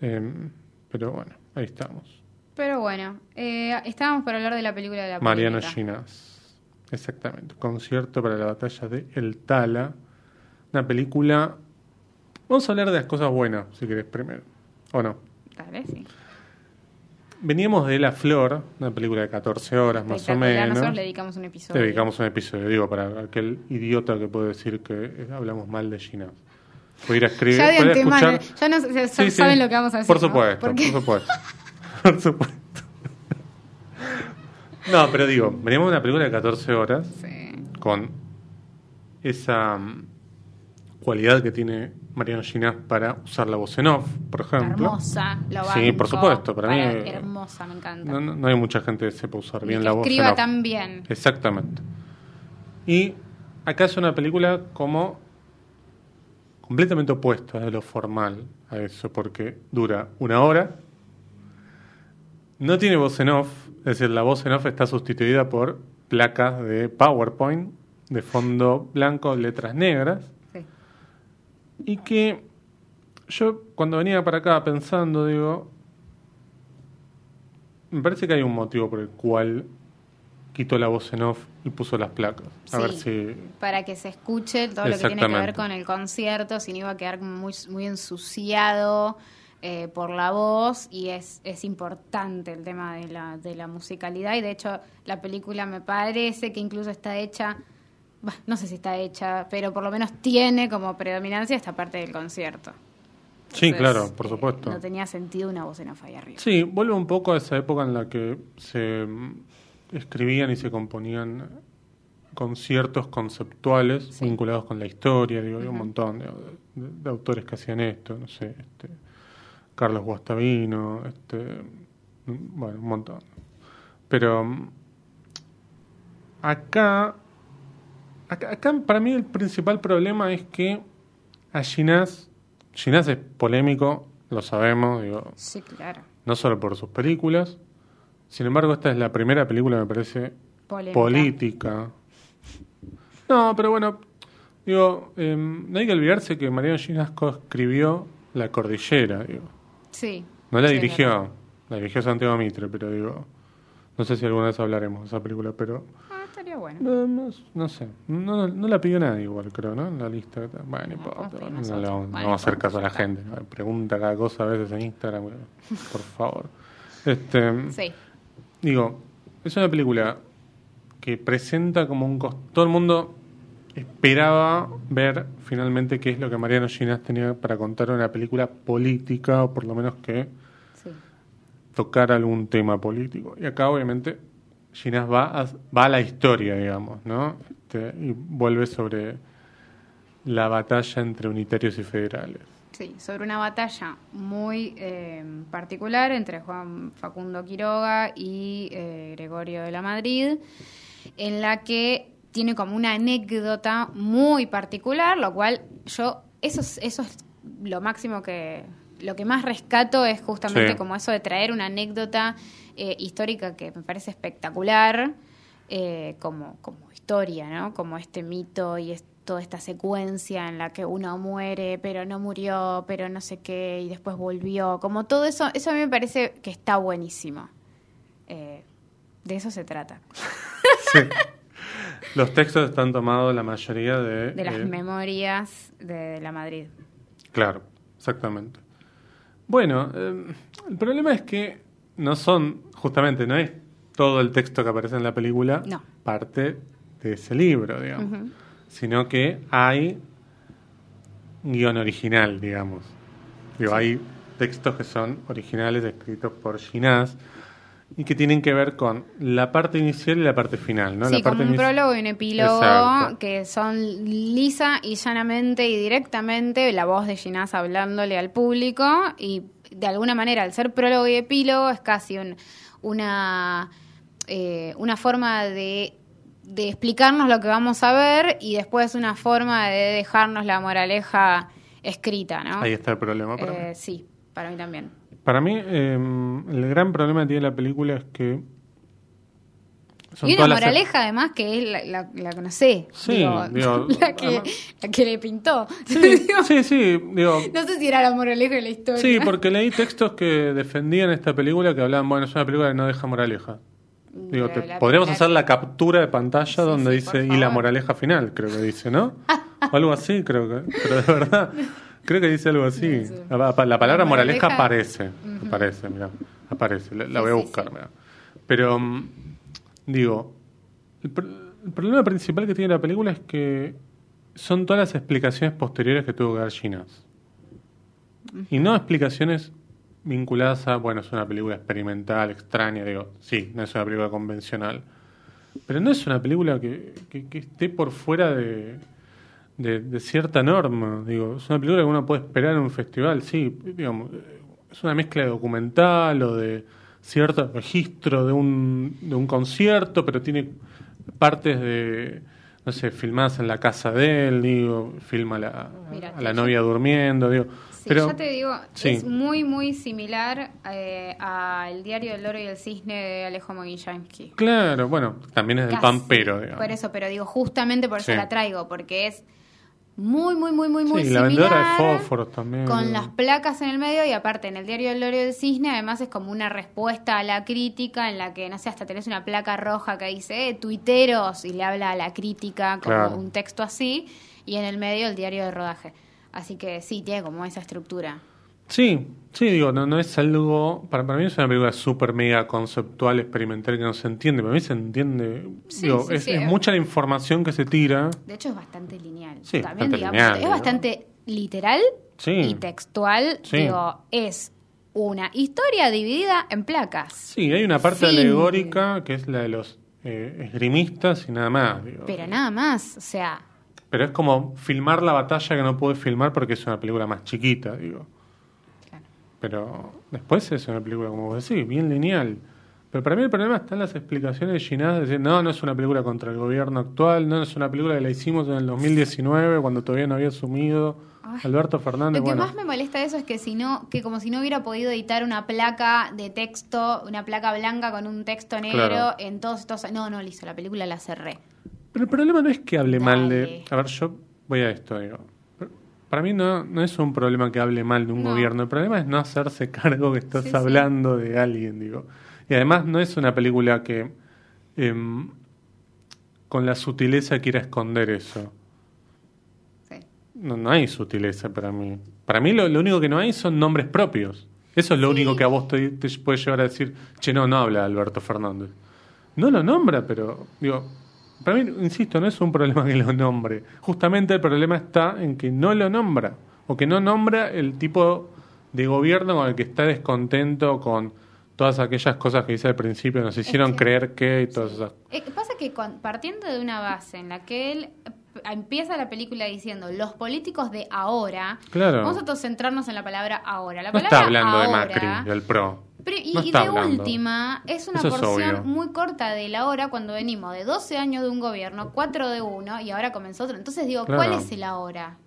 [SPEAKER 1] Em, pero bueno, ahí estamos.
[SPEAKER 2] Pero bueno, eh, estábamos para hablar de la película de la
[SPEAKER 1] Mariano. Ginás. Exactamente. Concierto para la batalla de El Tala. Una película. Vamos a hablar de las cosas buenas, si querés, primero. ¿O no?
[SPEAKER 2] Dale, sí.
[SPEAKER 1] Veníamos de La Flor, una película de 14 horas más o menos.
[SPEAKER 2] Nosotros le dedicamos un episodio.
[SPEAKER 1] Te dedicamos un episodio, digo, para aquel idiota que puede decir que eh, hablamos mal de Ginás. Puede ir a escribir,
[SPEAKER 2] Ya de
[SPEAKER 1] escuchar.
[SPEAKER 2] ya no ya
[SPEAKER 1] Sí, sí.
[SPEAKER 2] saben lo que vamos a decir.
[SPEAKER 1] Por
[SPEAKER 2] ¿no?
[SPEAKER 1] supuesto,
[SPEAKER 2] Porque-
[SPEAKER 1] por supuesto. Por supuesto. No, pero digo, veníamos de una película de 14 horas
[SPEAKER 2] Sí.
[SPEAKER 1] con esa mm, cualidad que tiene Mariano Ginás para usar la voz en off, por ejemplo.
[SPEAKER 2] Hermosa,
[SPEAKER 1] Sí,
[SPEAKER 2] banco.
[SPEAKER 1] por supuesto, para mí,
[SPEAKER 2] Hermosa, me encanta.
[SPEAKER 1] No, hay mucha gente que sepa usar
[SPEAKER 2] Y
[SPEAKER 1] bien
[SPEAKER 2] que
[SPEAKER 1] la voz en
[SPEAKER 2] escriba
[SPEAKER 1] off.
[SPEAKER 2] tan bien.
[SPEAKER 1] Exactamente. Y acá es una película como completamente opuesta de lo formal a eso, porque dura una hora, no tiene voz en off, es decir, la voz en off está sustituida por placas de PowerPoint de fondo blanco, letras negras,
[SPEAKER 2] Sí.
[SPEAKER 1] Y que yo cuando venía para acá pensando, digo, me parece que hay un motivo por el cual quitó la voz en off y puso las placas. A
[SPEAKER 2] Sí.
[SPEAKER 1] ver si...
[SPEAKER 2] Para que se escuche todo lo que tiene que ver con el concierto, si no iba a quedar muy, muy ensuciado eh, por la voz y es, es importante el tema de la, de la musicalidad y de hecho la película me parece que incluso está hecha, bah, no sé si está hecha, pero por lo menos tiene como predominancia esta parte del concierto.
[SPEAKER 1] Sí, claro, por
[SPEAKER 2] eh,
[SPEAKER 1] supuesto.
[SPEAKER 2] no tenía sentido una voz en off ahí arriba.
[SPEAKER 1] Sí, vuelve un poco a esa época en la que se mm, escribían y se componían conciertos conceptuales
[SPEAKER 2] Sí.
[SPEAKER 1] vinculados con la historia, digo, hay un montón de, de- de autores que hacían esto, no sé, este, Carlos Guastavino, este, mm, bueno, un montón. Pero mm, acá, acá, acá para mí el principal problema es que a Ginás, Ginás es polémico, lo sabemos, digo,
[SPEAKER 2] Sí, claro.
[SPEAKER 1] no solo por sus películas. Sin embargo, esta es la primera película, me parece,
[SPEAKER 2] Polémica.
[SPEAKER 1] política. No, pero bueno, digo, eh, no hay que olvidarse que Mariano Ginasco escribió La Cordillera, digo.
[SPEAKER 2] Sí.
[SPEAKER 1] No la
[SPEAKER 2] Sí,
[SPEAKER 1] dirigió, la dirigió Santiago Mitre, pero digo, no sé si alguna vez hablaremos de esa película, pero
[SPEAKER 2] estaría bueno.
[SPEAKER 1] no, no, no sé, no, no la pidió nadie igual, creo, ¿no? En la lista. Bueno, no
[SPEAKER 2] No,
[SPEAKER 1] importa, no,
[SPEAKER 2] nosotros.
[SPEAKER 1] le vamos, no vamos a hacer caso a la gente, ¿no? pregunta cada cosa a veces en Instagram, por favor. Este,
[SPEAKER 2] Sí.
[SPEAKER 1] Digo, es una película que presenta como un cos- Todo el mundo esperaba ver finalmente qué es lo que Mariano Ginás tenía para contar una película política, o por lo menos que
[SPEAKER 2] Sí.
[SPEAKER 1] tocar algún tema político. Y acá, obviamente, Ginás va a, va a la historia, digamos, ¿no? Este, y vuelve sobre la batalla entre unitarios y federales.
[SPEAKER 2] Sí, sobre una batalla muy eh, particular entre Juan Facundo Quiroga y eh, Gregorio de la Madrid, en la que tiene como una anécdota muy particular, lo cual yo, eso es, eso es lo máximo que, lo que más rescato es justamente
[SPEAKER 1] Sí.
[SPEAKER 2] como eso de traer una anécdota eh, histórica que me parece espectacular eh, como, como historia, ¿no? Como este mito y toda esta secuencia en la que uno muere, pero no murió, pero no sé qué, y después volvió. Como todo eso, eso a mí me parece que está buenísimo. Eh, de eso se trata.
[SPEAKER 1] Sí. Los textos están tomados la mayoría de...
[SPEAKER 2] De las
[SPEAKER 1] eh,
[SPEAKER 2] memorias de la Madrid.
[SPEAKER 1] Claro, exactamente. Bueno, eh, el problema es que no son, justamente, no es todo el texto que aparece en la película
[SPEAKER 2] No.
[SPEAKER 1] parte de ese libro, digamos, sino que hay guion original, digamos. Digo, hay textos que son originales escritos por Ginás y que tienen que ver con la parte inicial y la parte final, ¿no?
[SPEAKER 2] sí,
[SPEAKER 1] la parte
[SPEAKER 2] como un prólogo y un epílogo
[SPEAKER 1] Exacto.
[SPEAKER 2] que son lisa y llanamente y directamente la voz de Ginás hablándole al público y de alguna manera al ser prólogo y epílogo es casi un- una, eh, una forma de, de explicarnos lo que vamos a ver y después una forma de dejarnos la moraleja escrita, ¿no?
[SPEAKER 1] Ahí está el problema para mí.
[SPEAKER 2] Eh, sí, para mí también.
[SPEAKER 1] Para mí, eh, el gran problema que tiene la película es que. Son
[SPEAKER 2] y una
[SPEAKER 1] las-
[SPEAKER 2] moraleja además que es la, sé,
[SPEAKER 1] Sí,
[SPEAKER 2] digo,
[SPEAKER 1] digo,
[SPEAKER 2] la, que,
[SPEAKER 1] además-
[SPEAKER 2] la que le pintó.
[SPEAKER 1] Sí,
[SPEAKER 2] Digo,
[SPEAKER 1] sí, sí, digo.
[SPEAKER 2] No sé si era la moraleja de la historia.
[SPEAKER 1] Sí, porque leí textos que defendían esta película que hablaban, bueno, es una película que no deja moraleja. Digo, te- podríamos hacer la captura de pantalla
[SPEAKER 2] Sí,
[SPEAKER 1] donde
[SPEAKER 2] sí,
[SPEAKER 1] dice, y la moraleja final, creo que dice, ¿no? o algo así, creo que. Pero de verdad, creo que dice algo así. La, la palabra
[SPEAKER 2] La
[SPEAKER 1] moraleja
[SPEAKER 2] moraleja-
[SPEAKER 1] aparece, aparece, mira, aparece, la, voy a buscar, mira. Pero, mm, digo, el, pr- el problema principal que tiene la película es que son todas las explicaciones posteriores que tuvo que dar Ginás. Y no explicaciones vinculadas a, bueno, es una película experimental, extraña, digo, sí, no es una película convencional. Pero no es una película que, que- esté por fuera de, de cierta norma. Digo, es una película que uno puede esperar en un festival, sí. Digamos, es una mezcla de documental o de cierto registro de un, de un concierto, pero tiene partes de, no sé, filmadas en la casa de él, digo, filma a la, a la novia durmiendo, digo.
[SPEAKER 2] Sí,
[SPEAKER 1] pero,
[SPEAKER 2] ya te digo,
[SPEAKER 1] sí.
[SPEAKER 2] es muy, muy similar eh, a El diario del loro y el cisne de Alejo Mogillansky.
[SPEAKER 1] Claro, bueno, también es del
[SPEAKER 2] Casi.
[SPEAKER 1] pampero, digamos.
[SPEAKER 2] Por eso, pero digo, justamente por eso
[SPEAKER 1] Sí.
[SPEAKER 2] la traigo, porque es muy, muy, muy, muy, muy
[SPEAKER 1] la
[SPEAKER 2] similar.
[SPEAKER 1] vendedora de fósforos también.
[SPEAKER 2] Con las placas en el medio y aparte en el diario del Loro y del Cisne además es como una respuesta a la crítica en la que, no sé, hasta tenés una placa roja que dice, eh, tuiteros, y le habla a la crítica como
[SPEAKER 1] Claro.
[SPEAKER 2] un texto así, y en el medio el diario de rodaje. Así que sí, tiene como esa estructura.
[SPEAKER 1] Sí, sí, digo, no, no es algo. Para, para mí es una película súper mega conceptual, experimental que no se entiende. Para mí se entiende.
[SPEAKER 2] Sí,
[SPEAKER 1] digo,
[SPEAKER 2] sí,
[SPEAKER 1] es,
[SPEAKER 2] sí,
[SPEAKER 1] es mucha la información que se tira.
[SPEAKER 2] De hecho es bastante lineal.
[SPEAKER 1] Sí,
[SPEAKER 2] También,
[SPEAKER 1] bastante
[SPEAKER 2] digamos,
[SPEAKER 1] lineal,
[SPEAKER 2] es bastante literal y textual.
[SPEAKER 1] Sí.
[SPEAKER 2] Digo, es una historia dividida en placas.
[SPEAKER 1] Sí, hay una parte
[SPEAKER 2] Fin.
[SPEAKER 1] alegórica que es la de los eh, esgrimistas y nada más. Digo.
[SPEAKER 2] Pero nada más, o sea,
[SPEAKER 1] Pero es como filmar la batalla que no pude filmar porque es una película más chiquita, digo. Pero después es una película, como vos decís, bien lineal. Pero para mí el problema está en las explicaciones de Ginás, de decir, no, no es una película contra el gobierno actual, no es una película que la hicimos en el 2019, cuando todavía no había asumido
[SPEAKER 2] Ay.
[SPEAKER 1] Alberto Fernández.
[SPEAKER 2] Lo que
[SPEAKER 1] bueno,
[SPEAKER 2] más me molesta de eso es que si no, que como si no hubiera podido editar una placa de texto, una placa blanca con un texto negro
[SPEAKER 1] Claro.
[SPEAKER 2] en todos estos. No, no, listo, la película la cerré.
[SPEAKER 1] Pero el problema no es que hable mal de... A ver, yo voy a esto, digo. Para mí no, no es un problema que hable mal de un
[SPEAKER 2] No.
[SPEAKER 1] gobierno, el problema es no hacerse cargo que estás
[SPEAKER 2] Sí, sí.
[SPEAKER 1] hablando de alguien, digo. Y además no es una película que em, con la sutileza quiera esconder eso.
[SPEAKER 2] Sí.
[SPEAKER 1] No, no hay sutileza para mí. Para mí lo, lo único que no hay son nombres propios. Eso es lo único que a vos te, te puede llevar a decir, che, no, no habla Alberto Fernández. No lo nombra, pero, digo, para mí, insisto, no es un problema que lo nombre. Justamente el problema está en que no lo nombra. O que no nombra el tipo de gobierno con el que está descontento con todas aquellas cosas que dice al principio, nos hicieron
[SPEAKER 2] que-
[SPEAKER 1] creer que y todas esas
[SPEAKER 2] pasa que con- partiendo de una base en la que él empieza la película diciendo los políticos de ahora,
[SPEAKER 1] Claro.
[SPEAKER 2] vamos a todos centrarnos en la palabra ahora. La
[SPEAKER 1] No está hablando de Macri, del PRO.
[SPEAKER 2] Pero- y,
[SPEAKER 1] No
[SPEAKER 2] y
[SPEAKER 1] está
[SPEAKER 2] de
[SPEAKER 1] hablando.
[SPEAKER 2] última, es una
[SPEAKER 1] Eso
[SPEAKER 2] porción muy corta de la hora cuando venimos de 12 años de un gobierno, 4 de uno y ahora comenzó otro. Entonces digo,
[SPEAKER 1] Claro.
[SPEAKER 2] ¿cuál es el ahora?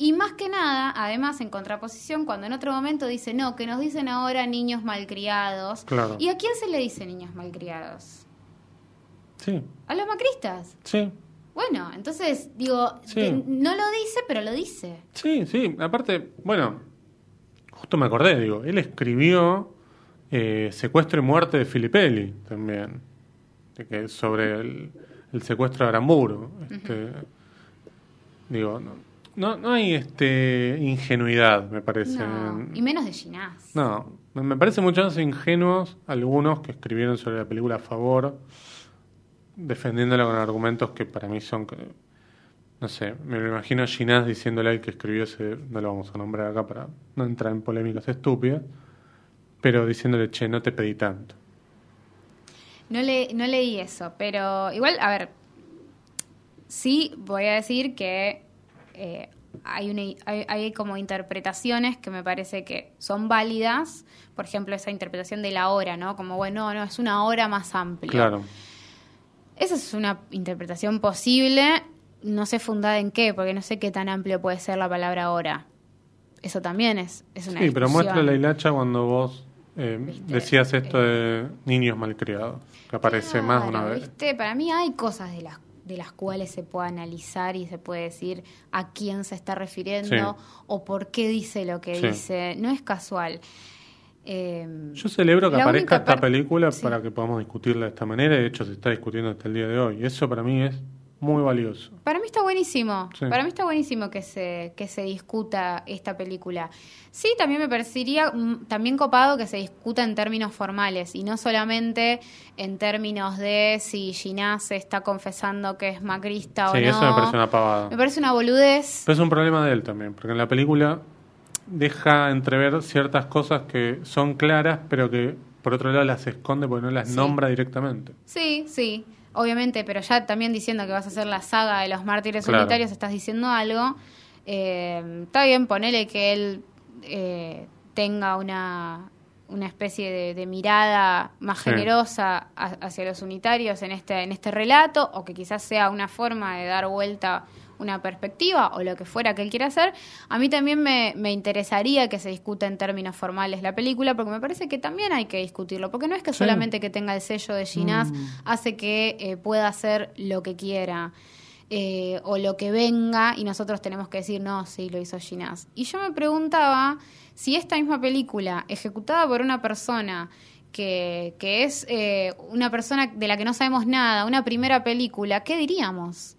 [SPEAKER 2] Y más que nada, además en contraposición, cuando en otro momento dice, no, que nos dicen ahora niños malcriados.
[SPEAKER 1] Claro.
[SPEAKER 2] ¿Y a quién se le dice niños malcriados?
[SPEAKER 1] Sí,
[SPEAKER 2] A los macristas.
[SPEAKER 1] sí,
[SPEAKER 2] Bueno, entonces digo,
[SPEAKER 1] Sí.
[SPEAKER 2] no lo dice, pero lo dice.
[SPEAKER 1] sí, sí. Aparte, bueno, justo me acordé, digo, él escribió eh, Secuestro y Muerte de Filipelli también, de que sobre el, el secuestro de Aramburu. Este, Digo, no, no, no hay este ingenuidad, me parece.
[SPEAKER 2] No, y menos de Ginás.
[SPEAKER 1] No, me parece mucho más ingenuos algunos que escribieron sobre la película a favor, defendiéndola con argumentos que para mí son, no sé, me lo imagino a Ginás diciéndole al que escribió ese, no lo vamos a nombrar acá para no entrar en polémicas estúpidas, pero diciéndole, che, no te pedí tanto.
[SPEAKER 2] No, le, no leí eso, pero igual, a ver, sí voy a decir que eh, hay, una, hay, hay como interpretaciones que me parece que son válidas. Por ejemplo, esa interpretación de la hora, ¿no? Como, bueno, no, es una hora más amplia.
[SPEAKER 1] Claro,
[SPEAKER 2] Esa es una interpretación posible, no sé fundada en qué, porque no sé qué tan amplio puede ser la palabra hora. Eso también es, es una
[SPEAKER 1] sí, pero muestra la hilacha cuando vos eh, decías esto de niños malcriados, que aparece más de una vez.
[SPEAKER 2] ¿viste? Para mí hay cosas de las de las cuales se puede analizar y se puede decir a quién se está refiriendo
[SPEAKER 1] Sí.
[SPEAKER 2] o por qué dice lo que
[SPEAKER 1] Sí.
[SPEAKER 2] dice. No es casual. Eh,
[SPEAKER 1] Yo celebro que aparezca esta película
[SPEAKER 2] sí.
[SPEAKER 1] para que podamos discutirla de esta manera. y De hecho, se está discutiendo hasta el día de hoy. Eso para mí es muy valioso.
[SPEAKER 2] Para mí está buenísimo.
[SPEAKER 1] Sí.
[SPEAKER 2] Para mí está buenísimo que se, que se discuta esta película. Sí, también me parecería también copado que se discuta en términos formales y no solamente en términos de si Ginás se está confesando que es macrista
[SPEAKER 1] Sí,
[SPEAKER 2] o no.
[SPEAKER 1] eso me parece una pavada.
[SPEAKER 2] Me parece una boludez.
[SPEAKER 1] Pero es un problema de él también, porque en la película deja entrever ciertas cosas que son claras, pero que por otro lado las esconde porque no las
[SPEAKER 2] Sí.
[SPEAKER 1] nombra directamente.
[SPEAKER 2] Sí, sí, obviamente, pero ya también diciendo que vas a hacer la saga de los mártires
[SPEAKER 1] Claro.
[SPEAKER 2] unitarios, estás diciendo algo. Eh, está bien, ponele que él eh, tenga una, una especie de, de mirada más
[SPEAKER 1] Sí.
[SPEAKER 2] generosa ha- hacia los unitarios en este, en este relato, o que quizás sea una forma de dar vuelta una perspectiva o lo que fuera que él quiera hacer, a mí también me, me interesaría que se discuta en términos formales la película, porque me parece que también hay que discutirlo, porque no es que
[SPEAKER 1] Sí.
[SPEAKER 2] solamente que tenga el sello de Ginás
[SPEAKER 1] Mm.
[SPEAKER 2] hace que eh, pueda hacer lo que quiera. eh, o lo que venga y nosotros tenemos que decir, no, sí, lo hizo Ginás. Y yo me preguntaba si esta misma película, ejecutada por una persona que, que es eh, una persona de la que no sabemos nada, una primera película, ¿qué diríamos?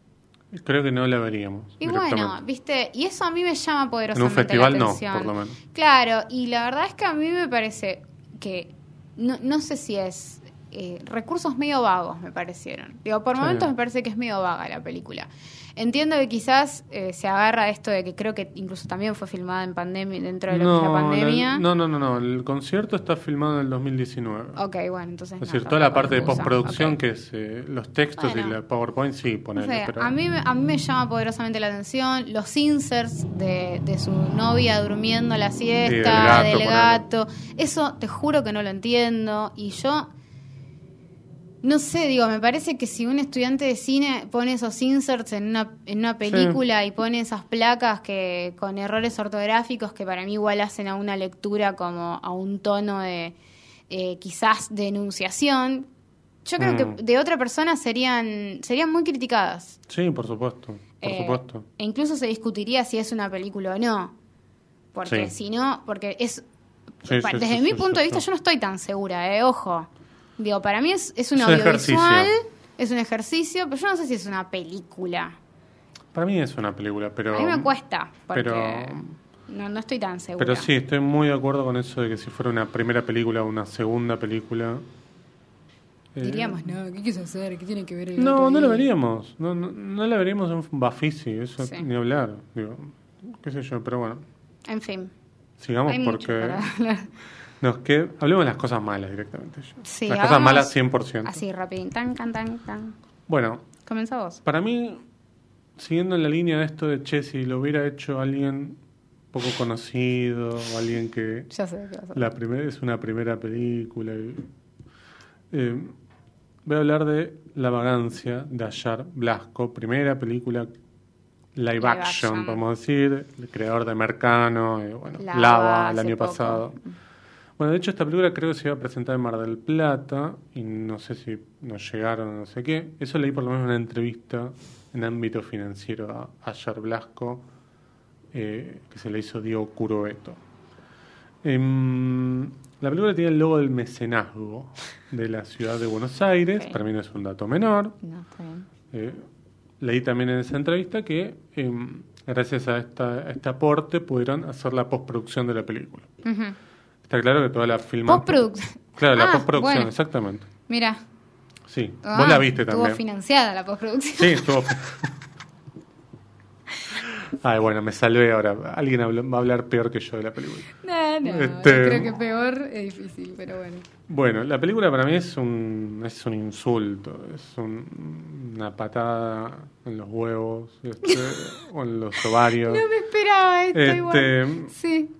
[SPEAKER 1] Creo que no la veríamos.
[SPEAKER 2] Y bueno, viste, y eso a mí me llama
[SPEAKER 1] en un
[SPEAKER 2] poderosamente
[SPEAKER 1] festival
[SPEAKER 2] la
[SPEAKER 1] no, por lo menos.
[SPEAKER 2] Claro, y la verdad es que a mí me parece que no, no sé si es eh, recursos medio vagos me parecieron. Digo, por
[SPEAKER 1] Sí.
[SPEAKER 2] momentos me parece que es medio vaga la película. Entiendo que quizás eh, se agarra a esto de que creo que incluso también fue filmada en pandemia dentro de lo que es la pandemia.
[SPEAKER 1] no, no, no, no. El concierto está filmado en el 2019.
[SPEAKER 2] Ok, bueno, entonces
[SPEAKER 1] Es
[SPEAKER 2] no,
[SPEAKER 1] decir, toda la parte de postproducción, que es eh, los textos
[SPEAKER 2] Bueno.
[SPEAKER 1] y la PowerPoint, sí,
[SPEAKER 2] No
[SPEAKER 1] ponerle.
[SPEAKER 2] sé,
[SPEAKER 1] pero...
[SPEAKER 2] a, mí, me- a mí me llama poderosamente la atención los inserts de, de su novia durmiendo la siesta,
[SPEAKER 1] del
[SPEAKER 2] del
[SPEAKER 1] gato,
[SPEAKER 2] gato. Eso te juro que no lo entiendo. Y yo, no sé, digo, me parece que si un estudiante de cine pone esos inserts en una, en una película y pone esas placas que con errores ortográficos que para mí igual hacen a una lectura como a un tono de eh, quizás de enunciación, yo creo
[SPEAKER 1] Mm.
[SPEAKER 2] que de otra persona serían, serían muy criticadas.
[SPEAKER 1] Sí, por supuesto, por
[SPEAKER 2] Eh,
[SPEAKER 1] supuesto.
[SPEAKER 2] E incluso se discutiría si es una película o no. Porque
[SPEAKER 1] Sí.
[SPEAKER 2] si no, porque es.
[SPEAKER 1] Sí,
[SPEAKER 2] pa-
[SPEAKER 1] sí,
[SPEAKER 2] desde mi punto de vista, yo no estoy tan segura, eh, ojo. Digo, para mí es, es un
[SPEAKER 1] Es
[SPEAKER 2] audiovisual,
[SPEAKER 1] ejercicio.
[SPEAKER 2] es un ejercicio, pero yo no sé si es una película.
[SPEAKER 1] Para mí es una película, pero...
[SPEAKER 2] A mí me cuesta, porque
[SPEAKER 1] pero-
[SPEAKER 2] no, no estoy tan segura.
[SPEAKER 1] Pero sí, estoy muy de acuerdo con eso de que si fuera una primera película o una segunda película... eh,
[SPEAKER 2] Diríamos, no, ¿qué quiso hacer? ¿Qué tiene que ver el
[SPEAKER 1] No, no la
[SPEAKER 2] ahí?"
[SPEAKER 1] veríamos. No, no, no la veríamos en Bafisi, eso
[SPEAKER 2] Sí.
[SPEAKER 1] ni hablar. Digo, qué sé yo, pero bueno,
[SPEAKER 2] En fin,
[SPEAKER 1] sigamos
[SPEAKER 2] hay mucho
[SPEAKER 1] porque... nos queda... Hablemos de las cosas malas directamente.
[SPEAKER 2] Sí,
[SPEAKER 1] las cosas malas 100%.
[SPEAKER 2] Así, rapidín. Tan, tan, tan, tan.
[SPEAKER 1] Bueno,
[SPEAKER 2] Comenzá vos.
[SPEAKER 1] para mí, siguiendo en la línea de esto de Che, si lo hubiera hecho alguien poco conocido, o alguien que
[SPEAKER 2] Ya sé qué vas a
[SPEAKER 1] la primera es una primera película. y- eh, voy a hablar de La vagancia de Ayar Blasco, primera película live,
[SPEAKER 2] Live
[SPEAKER 1] action,
[SPEAKER 2] action.
[SPEAKER 1] podemos decir, el creador de Mercano, y, bueno,
[SPEAKER 2] Lava,
[SPEAKER 1] Lava, el año
[SPEAKER 2] poco.
[SPEAKER 1] pasado. Bueno, de hecho esta película creo que se iba a presentar en Mar del Plata y no sé si nos llegaron o no sé qué. Eso leí por lo menos en una entrevista en ámbito financiero a Ayar Blasco eh, que se le hizo Diego Curobeto. Em, la película tiene el logo del mecenazgo de la ciudad de Buenos Aires, para mí no es un dato menor.
[SPEAKER 2] No, está bien.
[SPEAKER 1] Eh, leí también en esa entrevista que em, gracias a, esta, a este aporte pudieron hacer la postproducción de la película.
[SPEAKER 2] Ujú.
[SPEAKER 1] Está claro que toda la filmación...
[SPEAKER 2] Postproducción.
[SPEAKER 1] Claro, la
[SPEAKER 2] Ah,
[SPEAKER 1] postproducción,
[SPEAKER 2] bueno.
[SPEAKER 1] exactamente.
[SPEAKER 2] Mira.
[SPEAKER 1] Sí,
[SPEAKER 2] Ah,
[SPEAKER 1] vos la viste
[SPEAKER 2] Estuvo
[SPEAKER 1] también.
[SPEAKER 2] financiada la postproducción.
[SPEAKER 1] Sí, estuvo. Ay, bueno, me salvé ahora. Alguien va a hablar peor que yo de la película.
[SPEAKER 2] No, no,
[SPEAKER 1] Este-
[SPEAKER 2] creo que peor es difícil, pero bueno.
[SPEAKER 1] Bueno, la película para mí es un, es un insulto, es un- una patada en los huevos este, o en los ovarios.
[SPEAKER 2] No me esperaba esto
[SPEAKER 1] Este,
[SPEAKER 2] igual. Sí.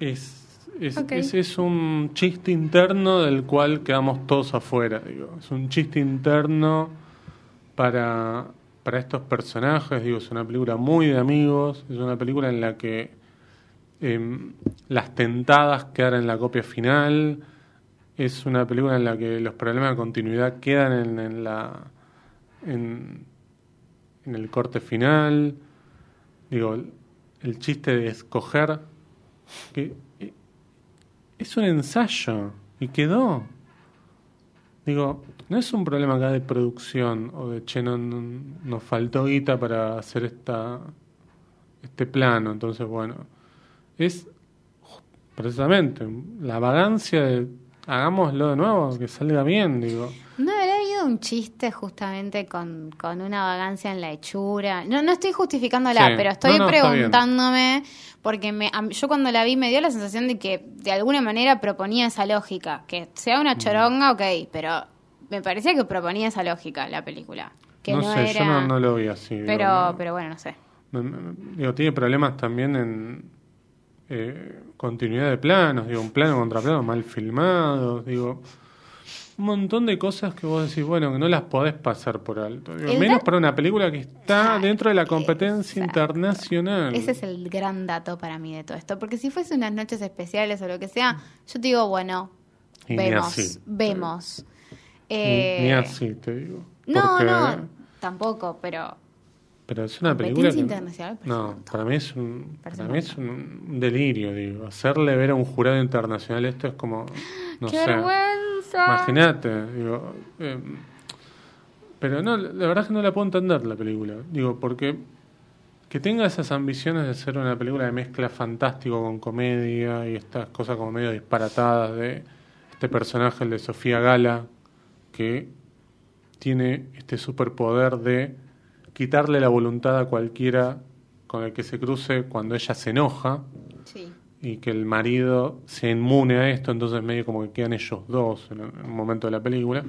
[SPEAKER 1] Es, es,
[SPEAKER 2] Ok.
[SPEAKER 1] es- es un chiste interno del cual quedamos todos afuera, digo. Es un chiste interno para, para estos personajes, digo, es una película muy de amigos, es una película en la que em, las tentadas quedan en la copia final, es una película en la que los problemas de continuidad quedan en, en la en, en el corte final, digo, el, chiste de escoger que es un ensayo y quedó. Digo, no es un problema acá de producción o de che, no, no- nos faltó guita para hacer esta este plano, entonces bueno, es precisamente la vagancia de hagámoslo de nuevo, que salga bien, digo.
[SPEAKER 2] No un chiste justamente con, con una vagancia en la hechura. No, no estoy justificándola,
[SPEAKER 1] Sí.
[SPEAKER 2] pero estoy
[SPEAKER 1] No, no,
[SPEAKER 2] preguntándome, porque me, yo cuando la vi me dio la sensación de que de alguna manera proponía esa lógica. Que sea
[SPEAKER 1] Mm.
[SPEAKER 2] una choronga, ok, pero me parecía que proponía esa lógica la película. Que
[SPEAKER 1] no, sé,
[SPEAKER 2] era...
[SPEAKER 1] yo no, no lo vi así.
[SPEAKER 2] pero, pero bueno, no sé.
[SPEAKER 1] Digo, tiene problemas también en eh, continuidad de planos, digo, un plano contra plano mal filmados, digo, un montón de cosas que vos decís, bueno, que no las podés pasar por alto. Digo, menos para una película que está dentro de la competencia
[SPEAKER 2] exacto.
[SPEAKER 1] internacional.
[SPEAKER 2] Ese es el gran dato para mí de todo esto. Porque si fuese unas noches especiales o lo que sea, yo te digo, bueno,
[SPEAKER 1] Y ni
[SPEAKER 2] vemos,
[SPEAKER 1] así.
[SPEAKER 2] vemos.
[SPEAKER 1] Ni-
[SPEAKER 2] Eh,
[SPEAKER 1] Ni, así, te digo.
[SPEAKER 2] No, no, tampoco, pero
[SPEAKER 1] Pero es una película que...
[SPEAKER 2] internacional
[SPEAKER 1] No, para mí es un, para mí es un delirio, digo. Hacerle ver a un jurado internacional esto es como... No
[SPEAKER 2] ¡Qué
[SPEAKER 1] sé.
[SPEAKER 2] vergüenza!
[SPEAKER 1] Imagínate, digo. eh, pero no, la verdad es que no la puedo entender la película. Digo, porque que tenga esas ambiciones de ser una película de mezcla fantástico con comedia y estas cosas como medio disparatadas de este personaje, el de Sofía Gala, que tiene este superpoder de quitarle la voluntad a cualquiera con el que se cruce cuando ella se enoja
[SPEAKER 2] Sí.
[SPEAKER 1] Y que el marido se inmune a esto, entonces medio como que quedan ellos dos en un momento de la película.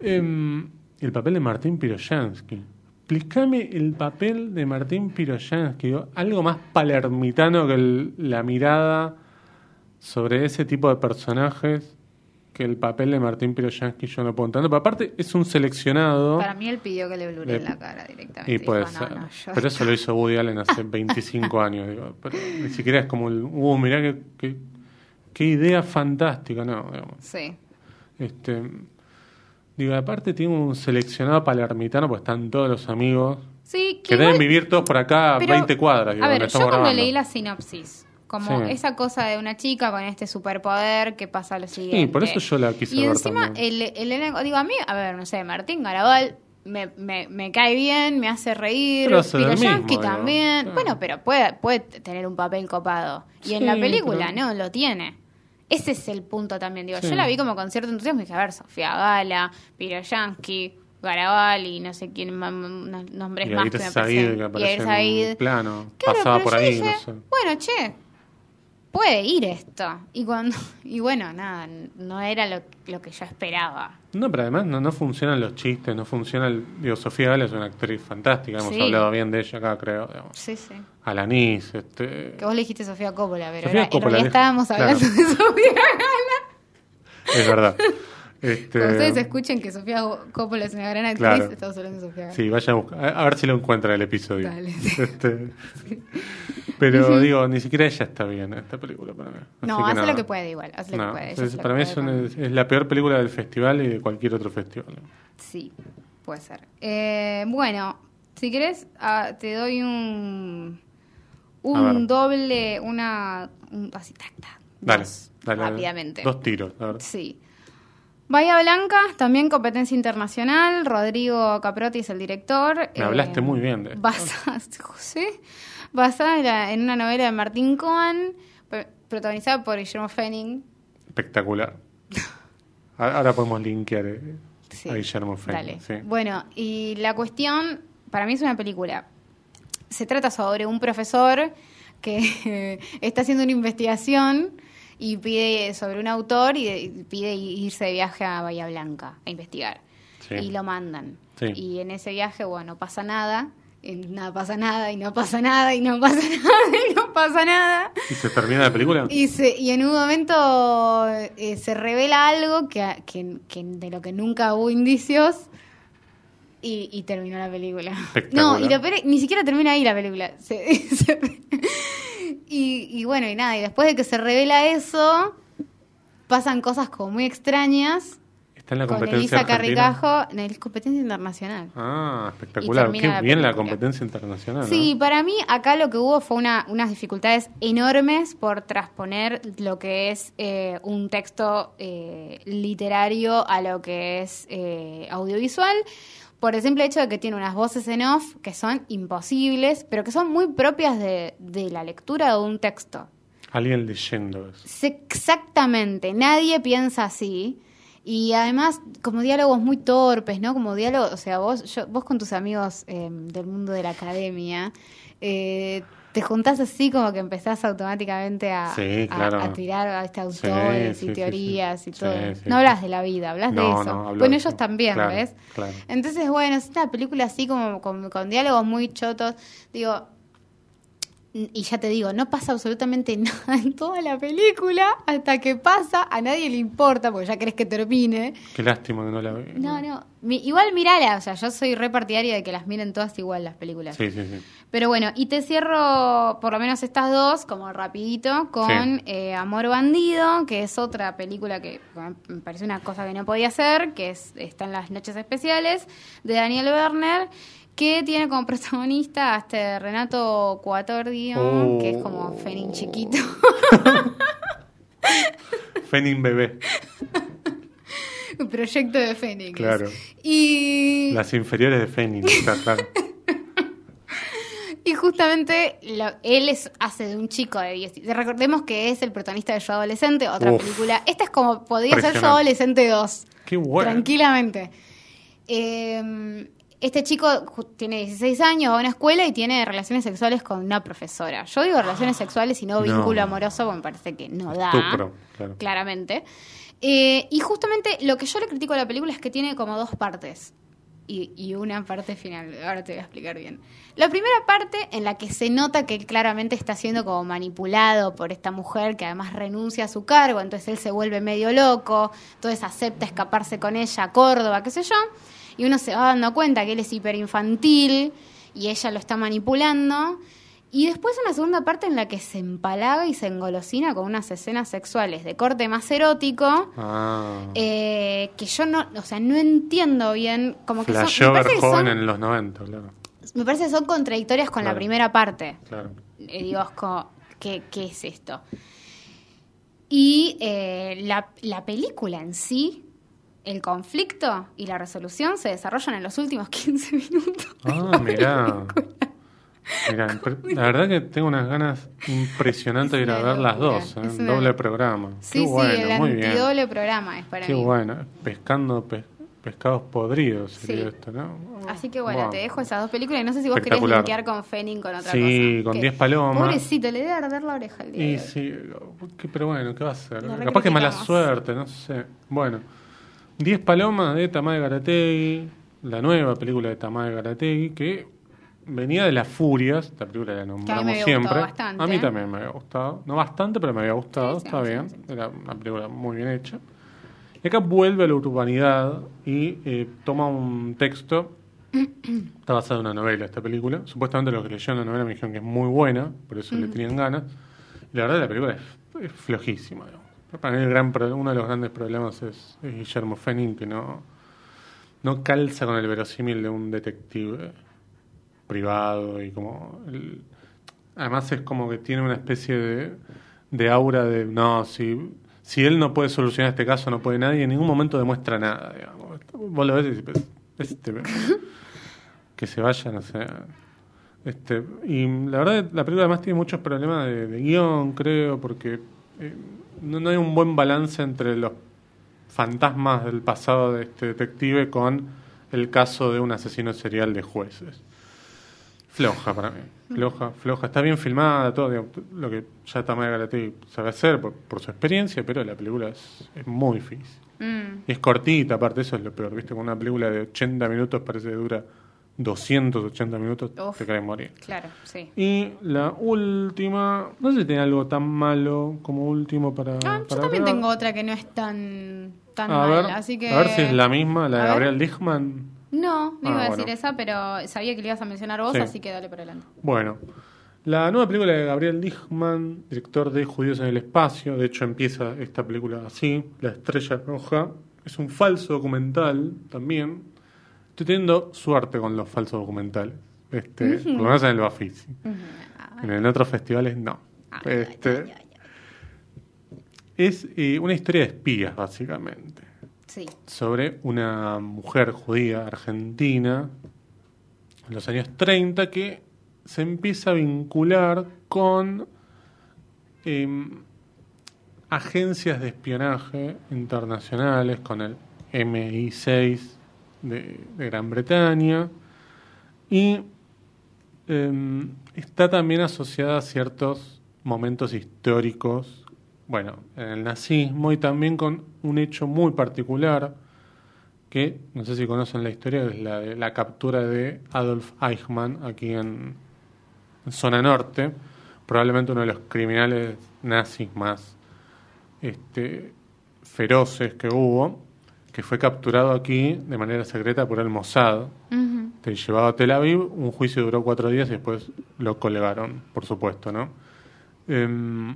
[SPEAKER 1] Em, el papel de Martín Piroyansky. Explícame el papel de Martín Piroyansky. Algo más palermitano que el- la mirada sobre ese tipo de personajes que el papel de Martín Piroyansky yo no puedo entender. Pero aparte es un seleccionado...
[SPEAKER 2] Para mí él pidió que le blureen
[SPEAKER 1] De-
[SPEAKER 2] la cara directamente.
[SPEAKER 1] Y puede
[SPEAKER 2] Dijo,
[SPEAKER 1] ser.
[SPEAKER 2] no, yo-
[SPEAKER 1] Pero eso lo hizo Woody Allen hace 25 años. Digo. Pero ni siquiera es como el. Uh, mirá qué, qué, qué idea fantástica, no. Digamos.
[SPEAKER 2] Sí.
[SPEAKER 1] Este, digo, aparte tiene un seleccionado palermitano, pues están todos los amigos
[SPEAKER 2] Sí,
[SPEAKER 1] que
[SPEAKER 2] igual-
[SPEAKER 1] deben vivir todos por acá
[SPEAKER 2] pero,
[SPEAKER 1] 20 cuadras. digo,
[SPEAKER 2] a ver, yo cuando
[SPEAKER 1] grabando.
[SPEAKER 2] leí la sinopsis, como
[SPEAKER 1] Sí.
[SPEAKER 2] esa cosa de una chica con este superpoder que pasa lo siguiente.
[SPEAKER 1] Sí, por eso yo la quise
[SPEAKER 2] Y
[SPEAKER 1] ver
[SPEAKER 2] encima, el, el digo, a mí, a ver, no sé, Martín Garabal me, me, me cae bien, me hace reír, Piroyansky también.
[SPEAKER 1] claro.
[SPEAKER 2] Bueno, pero puede, puede tener un papel copado. Y en la película
[SPEAKER 1] pero-
[SPEAKER 2] no, lo tiene. Ese es el punto también, digo.
[SPEAKER 1] Sí.
[SPEAKER 2] Yo la vi como con cierto entusiasmo y dije, a ver, Sofía Gala, Piroyansky, Garabal y no sé quién unos nombres
[SPEAKER 1] Y
[SPEAKER 2] más que me
[SPEAKER 1] Said,
[SPEAKER 2] parecen.
[SPEAKER 1] que
[SPEAKER 2] Y Said.
[SPEAKER 1] plano.
[SPEAKER 2] Claro,
[SPEAKER 1] pasaba por ahí,
[SPEAKER 2] dije,
[SPEAKER 1] no sé.
[SPEAKER 2] Bueno, che, puede ir esto. Y cuando y bueno, nada, no era lo, lo que yo esperaba.
[SPEAKER 1] No, pero además no, no funcionan los chistes, no funciona el... Digo, Sofía Gale es una actriz fantástica, hemos
[SPEAKER 2] Sí.
[SPEAKER 1] hablado bien de ella acá, creo. digamos.
[SPEAKER 2] Sí, sí.
[SPEAKER 1] Alanis, este...
[SPEAKER 2] Que vos le dijiste Sofía Coppola, pero
[SPEAKER 1] Sofía
[SPEAKER 2] era-
[SPEAKER 1] Coppola,
[SPEAKER 2] en realidad estábamos
[SPEAKER 1] claro.
[SPEAKER 2] hablando de Sofía Gala.
[SPEAKER 1] Es verdad. Este,
[SPEAKER 2] Cuando ustedes escuchen que Sofía Coppola es una gran actriz,
[SPEAKER 1] Claro.
[SPEAKER 2] estamos hablando de Sofía.
[SPEAKER 1] Sí, vaya a buscar. A a ver si lo encuentra el episodio.
[SPEAKER 2] Dale.
[SPEAKER 1] Este, pero digo, ni siquiera ella está bien en esta película para mí.
[SPEAKER 2] No, hace
[SPEAKER 1] nada.
[SPEAKER 2] lo que puede igual, hace lo
[SPEAKER 1] No,
[SPEAKER 2] que puede. ella
[SPEAKER 1] es-
[SPEAKER 2] hace lo
[SPEAKER 1] para
[SPEAKER 2] que
[SPEAKER 1] mí
[SPEAKER 2] puede
[SPEAKER 1] es, una- es la peor película del festival y de cualquier otro festival.
[SPEAKER 2] Sí, puede ser. Eh, bueno, si querés, ah, te doy un
[SPEAKER 1] A ver.
[SPEAKER 2] un doble, una un- así tac, tac,
[SPEAKER 1] Dale, dale.
[SPEAKER 2] rápidamente.
[SPEAKER 1] Dos tiros, la verdad.
[SPEAKER 2] Sí. Bahía Blanca, también competencia internacional. Rodrigo Caprotti es el director.
[SPEAKER 1] Me hablaste muy bien de.
[SPEAKER 2] Basada, ¿sí? basada en, una novela de Martín Cohen, pr- protagonizada por Guillermo Fenning.
[SPEAKER 1] Espectacular. Ahora podemos linkear eh,
[SPEAKER 2] Sí,
[SPEAKER 1] a Guillermo Fenn.
[SPEAKER 2] Dale.
[SPEAKER 1] sí.
[SPEAKER 2] Bueno, y la cuestión, para mí es una película. Se trata sobre un profesor que está haciendo una investigación y pide sobre un autor y, pide irse de viaje a Bahía Blanca a investigar.
[SPEAKER 1] Sí.
[SPEAKER 2] Y lo mandan.
[SPEAKER 1] Sí.
[SPEAKER 2] Y en ese viaje, bueno, no pasa nada. y nada pasa nada, y no pasa nada, y no pasa nada, y no pasa nada.
[SPEAKER 1] ¿Y se termina la película?
[SPEAKER 2] Y, se, y en un momento eh, se revela algo que, que- que de lo que nunca hubo indicios y, y terminó la película. No, y lo peor ni siquiera termina ahí la película. Se- se- y, y bueno, y nada, y después de que se revela eso, pasan cosas como muy extrañas
[SPEAKER 1] Está en la competencia.
[SPEAKER 2] Carricajo en el competencia internacional.
[SPEAKER 1] Ah, espectacular. Qué
[SPEAKER 2] la
[SPEAKER 1] bien la competencia internacional. ¿no?
[SPEAKER 2] Sí, para mí acá lo que hubo fue una, unas dificultades enormes por transponer lo que es eh, un texto eh, literario a lo que es eh, audiovisual, por el simple hecho de que tiene unas voces en off que son imposibles, pero que son muy propias de, de la lectura de un texto.
[SPEAKER 1] Alguien leyendo eso.
[SPEAKER 2] Exactamente, nadie piensa así. Y además, como diálogos muy torpes, ¿no? Como diálogos, o sea, vos, yo, vos con tus amigos eh, del mundo de la academia, eh, te juntás así como que empezás automáticamente a,
[SPEAKER 1] Sí,
[SPEAKER 2] a-
[SPEAKER 1] claro.
[SPEAKER 2] a tirar a este autores
[SPEAKER 1] Sí,
[SPEAKER 2] y
[SPEAKER 1] sí,
[SPEAKER 2] teorías y todo. No hablas de la vida, hablas de eso.
[SPEAKER 1] no,
[SPEAKER 2] bueno,
[SPEAKER 1] de
[SPEAKER 2] ellos
[SPEAKER 1] eso.
[SPEAKER 2] también,
[SPEAKER 1] Claro,
[SPEAKER 2] ¿ves?
[SPEAKER 1] claro.
[SPEAKER 2] Entonces, bueno, es una película así como con, con diálogos muy chotos. Digo, y ya te digo, no pasa absolutamente nada en toda la película. Hasta que pasa, a nadie le importa, porque ya querés que termine.
[SPEAKER 1] Qué lástima que no la vi.
[SPEAKER 2] No, no. Mi- igual mirala, o sea, yo soy re partidaria de que las miren todas igual las películas.
[SPEAKER 1] Sí, sí, sí.
[SPEAKER 2] Pero bueno, y te cierro por lo menos estas dos, como rapidito, con
[SPEAKER 1] Sí.
[SPEAKER 2] eh, Amor Bandido, que es otra película que bueno, me parece una cosa que no podía hacer, que es, está en las noches especiales, de Daniel Werner, que tiene como protagonista a este Renato Cuatordio,
[SPEAKER 1] Oh.
[SPEAKER 2] que es como Fenin chiquito.
[SPEAKER 1] Fenin bebé.
[SPEAKER 2] Proyecto de Fénix.
[SPEAKER 1] Claro.
[SPEAKER 2] Y,
[SPEAKER 1] Las inferiores de Fenin. está claro.
[SPEAKER 2] y justamente lo- él es, hace de un chico de 10. Recordemos que es el protagonista de Yo Adolescente, otra
[SPEAKER 1] Uf.
[SPEAKER 2] película. Esta es como, podría ser Yo. Adolescente 2.
[SPEAKER 1] Qué bueno.
[SPEAKER 2] Tranquilamente. Eh, este chico tiene 16 años, va a una escuela y tiene relaciones sexuales con una profesora. Yo digo relaciones sexuales y no
[SPEAKER 1] No.
[SPEAKER 2] vínculo amoroso, porque me parece que no da.
[SPEAKER 1] Claro.
[SPEAKER 2] Claramente. Eh, y justamente lo que yo le critico a la película es que tiene como dos partes. Y, y una parte final. Ahora te voy a explicar bien. La primera parte en la que se nota que él claramente está siendo como manipulado por esta mujer que además renuncia a su cargo, entonces él se vuelve medio loco, entonces acepta escaparse con ella a Córdoba, qué sé yo, y uno se va dando cuenta que él es hiperinfantil y ella lo está manipulando. Y después una segunda parte en la que se empalaga y se engolosina con unas escenas sexuales de corte más erótico.
[SPEAKER 1] Ah.
[SPEAKER 2] eh, que yo no, o sea, no entiendo bien, como que son,
[SPEAKER 1] Flasheó
[SPEAKER 2] me, parece que
[SPEAKER 1] joven
[SPEAKER 2] son,
[SPEAKER 1] en los 90, claro.
[SPEAKER 2] me parece que son contradictorias con la primera parte.
[SPEAKER 1] claro.
[SPEAKER 2] Eh, digo, es como, ¿qué, qué es esto? Y eh, la, la película en sí, el conflicto y la resolución se desarrollan en los últimos 15 minutos.
[SPEAKER 1] Ah, mirá. Mirá, la verdad que tengo unas ganas impresionantes de ir a ver las dos, ¿eh?
[SPEAKER 2] una-
[SPEAKER 1] doble programa.
[SPEAKER 2] Sí,
[SPEAKER 1] Qué bueno,
[SPEAKER 2] sí, el
[SPEAKER 1] muy bien.
[SPEAKER 2] antidoble programa es para
[SPEAKER 1] Qué
[SPEAKER 2] mí.
[SPEAKER 1] bueno, pescando, pe- pescados podridos sería
[SPEAKER 2] Sí.
[SPEAKER 1] esto, ¿no?
[SPEAKER 2] Así que bueno, te dejo esas dos películas y no sé si vos querés linkear con Fenning con otra
[SPEAKER 1] Sí,
[SPEAKER 2] cosa.
[SPEAKER 1] con
[SPEAKER 2] Que,
[SPEAKER 1] 10 palomas.
[SPEAKER 2] Pobrecito, le debe arder la oreja el día
[SPEAKER 1] Y sí, pero bueno, ¿qué va a hacer?
[SPEAKER 2] Lo
[SPEAKER 1] Capaz que mala suerte, no sé. Bueno, 10 palomas de Tamae Garategui, la nueva película de Tamae Garategui, que venía de Las Furias, esta película la nombramos
[SPEAKER 2] había
[SPEAKER 1] siempre.
[SPEAKER 2] gustado bastante.
[SPEAKER 1] A mí también me había gustado. No bastante, pero me había gustado,
[SPEAKER 2] Sí, sí,
[SPEAKER 1] está
[SPEAKER 2] sí,
[SPEAKER 1] bien. Era una película muy bien hecha. Y acá vuelve a la urbanidad y eh, toma un texto. Está basada en una novela esta película. Supuestamente los que leyeron la novela me dijeron que es muy buena, por eso le tenían ganas. Y la verdad la película es, es flojísima. digamos. Para mí el gran pro- uno de los grandes problemas es, es Guillermo Fenning, que no, no calza con el verosímil de un detective privado y como... el- además es como que tiene una especie de, de aura de, no, si, si él no puede solucionar este caso, no puede nadie, en ningún momento demuestra nada. Digamos. Vos lo ves y dices, "Pero este, que se vaya, no sé. Este, y la verdad, la película además tiene muchos problemas de, de guion, creo, porque eh, no, no hay un buen balance entre los fantasmas del pasado de este detective con el caso de un asesino serial de jueces. Floja para mí, floja, floja. Está bien filmada, todo digamos, lo que ya Tamara Galatí sabe hacer por, por su experiencia, pero la película es, es muy difícil.
[SPEAKER 2] Mm,
[SPEAKER 1] Y es cortita, aparte, eso es lo peor, ¿viste? Con una película de 80 minutos parece que dura 280 minutos,
[SPEAKER 2] Uf.
[SPEAKER 1] te querés morir.
[SPEAKER 2] claro, sí.
[SPEAKER 1] Y la última, no sé si tiene algo tan malo como último para.
[SPEAKER 2] Ah, yo
[SPEAKER 1] para
[SPEAKER 2] también
[SPEAKER 1] ver.
[SPEAKER 2] tengo otra que no es tan, tan
[SPEAKER 1] a
[SPEAKER 2] mal,
[SPEAKER 1] ver,
[SPEAKER 2] así que...
[SPEAKER 1] a ver si es la misma, la de. Gabriel Dichman.
[SPEAKER 2] No, no
[SPEAKER 1] Ah,
[SPEAKER 2] iba a
[SPEAKER 1] bueno.
[SPEAKER 2] decir esa, pero sabía que le ibas a mencionar vos,
[SPEAKER 1] Sí.
[SPEAKER 2] así que dale por adelante.
[SPEAKER 1] Bueno, la nueva película de Gabriel Dichman, director de Judíos en el Espacio, de hecho empieza esta película así, La Estrella Roja, es un falso documental también. Estoy teniendo suerte con los falsos documentales, este, por lo menos en el Bafisi. En otros festivales no.
[SPEAKER 2] Ay,
[SPEAKER 1] Este. Es eh, una historia de espías, básicamente.
[SPEAKER 2] Sí.
[SPEAKER 1] sobre una mujer judía argentina en los años 30 que se empieza a vincular con em, agencias de espionaje internacionales, con el MI6 de, Gran Bretaña. Y em, está también asociada a ciertos momentos históricos, bueno, en el nazismo y también con un hecho muy particular que, no sé si conocen la historia, es la de la captura de Adolf Eichmann aquí en, en zona norte, probablemente uno de los criminales nazis más este, feroces que hubo, que fue capturado aquí de manera secreta por el Mossad. Te llevado a Tel Aviv, un juicio duró cuatro días y después lo colgaron, por supuesto, ¿no? Em,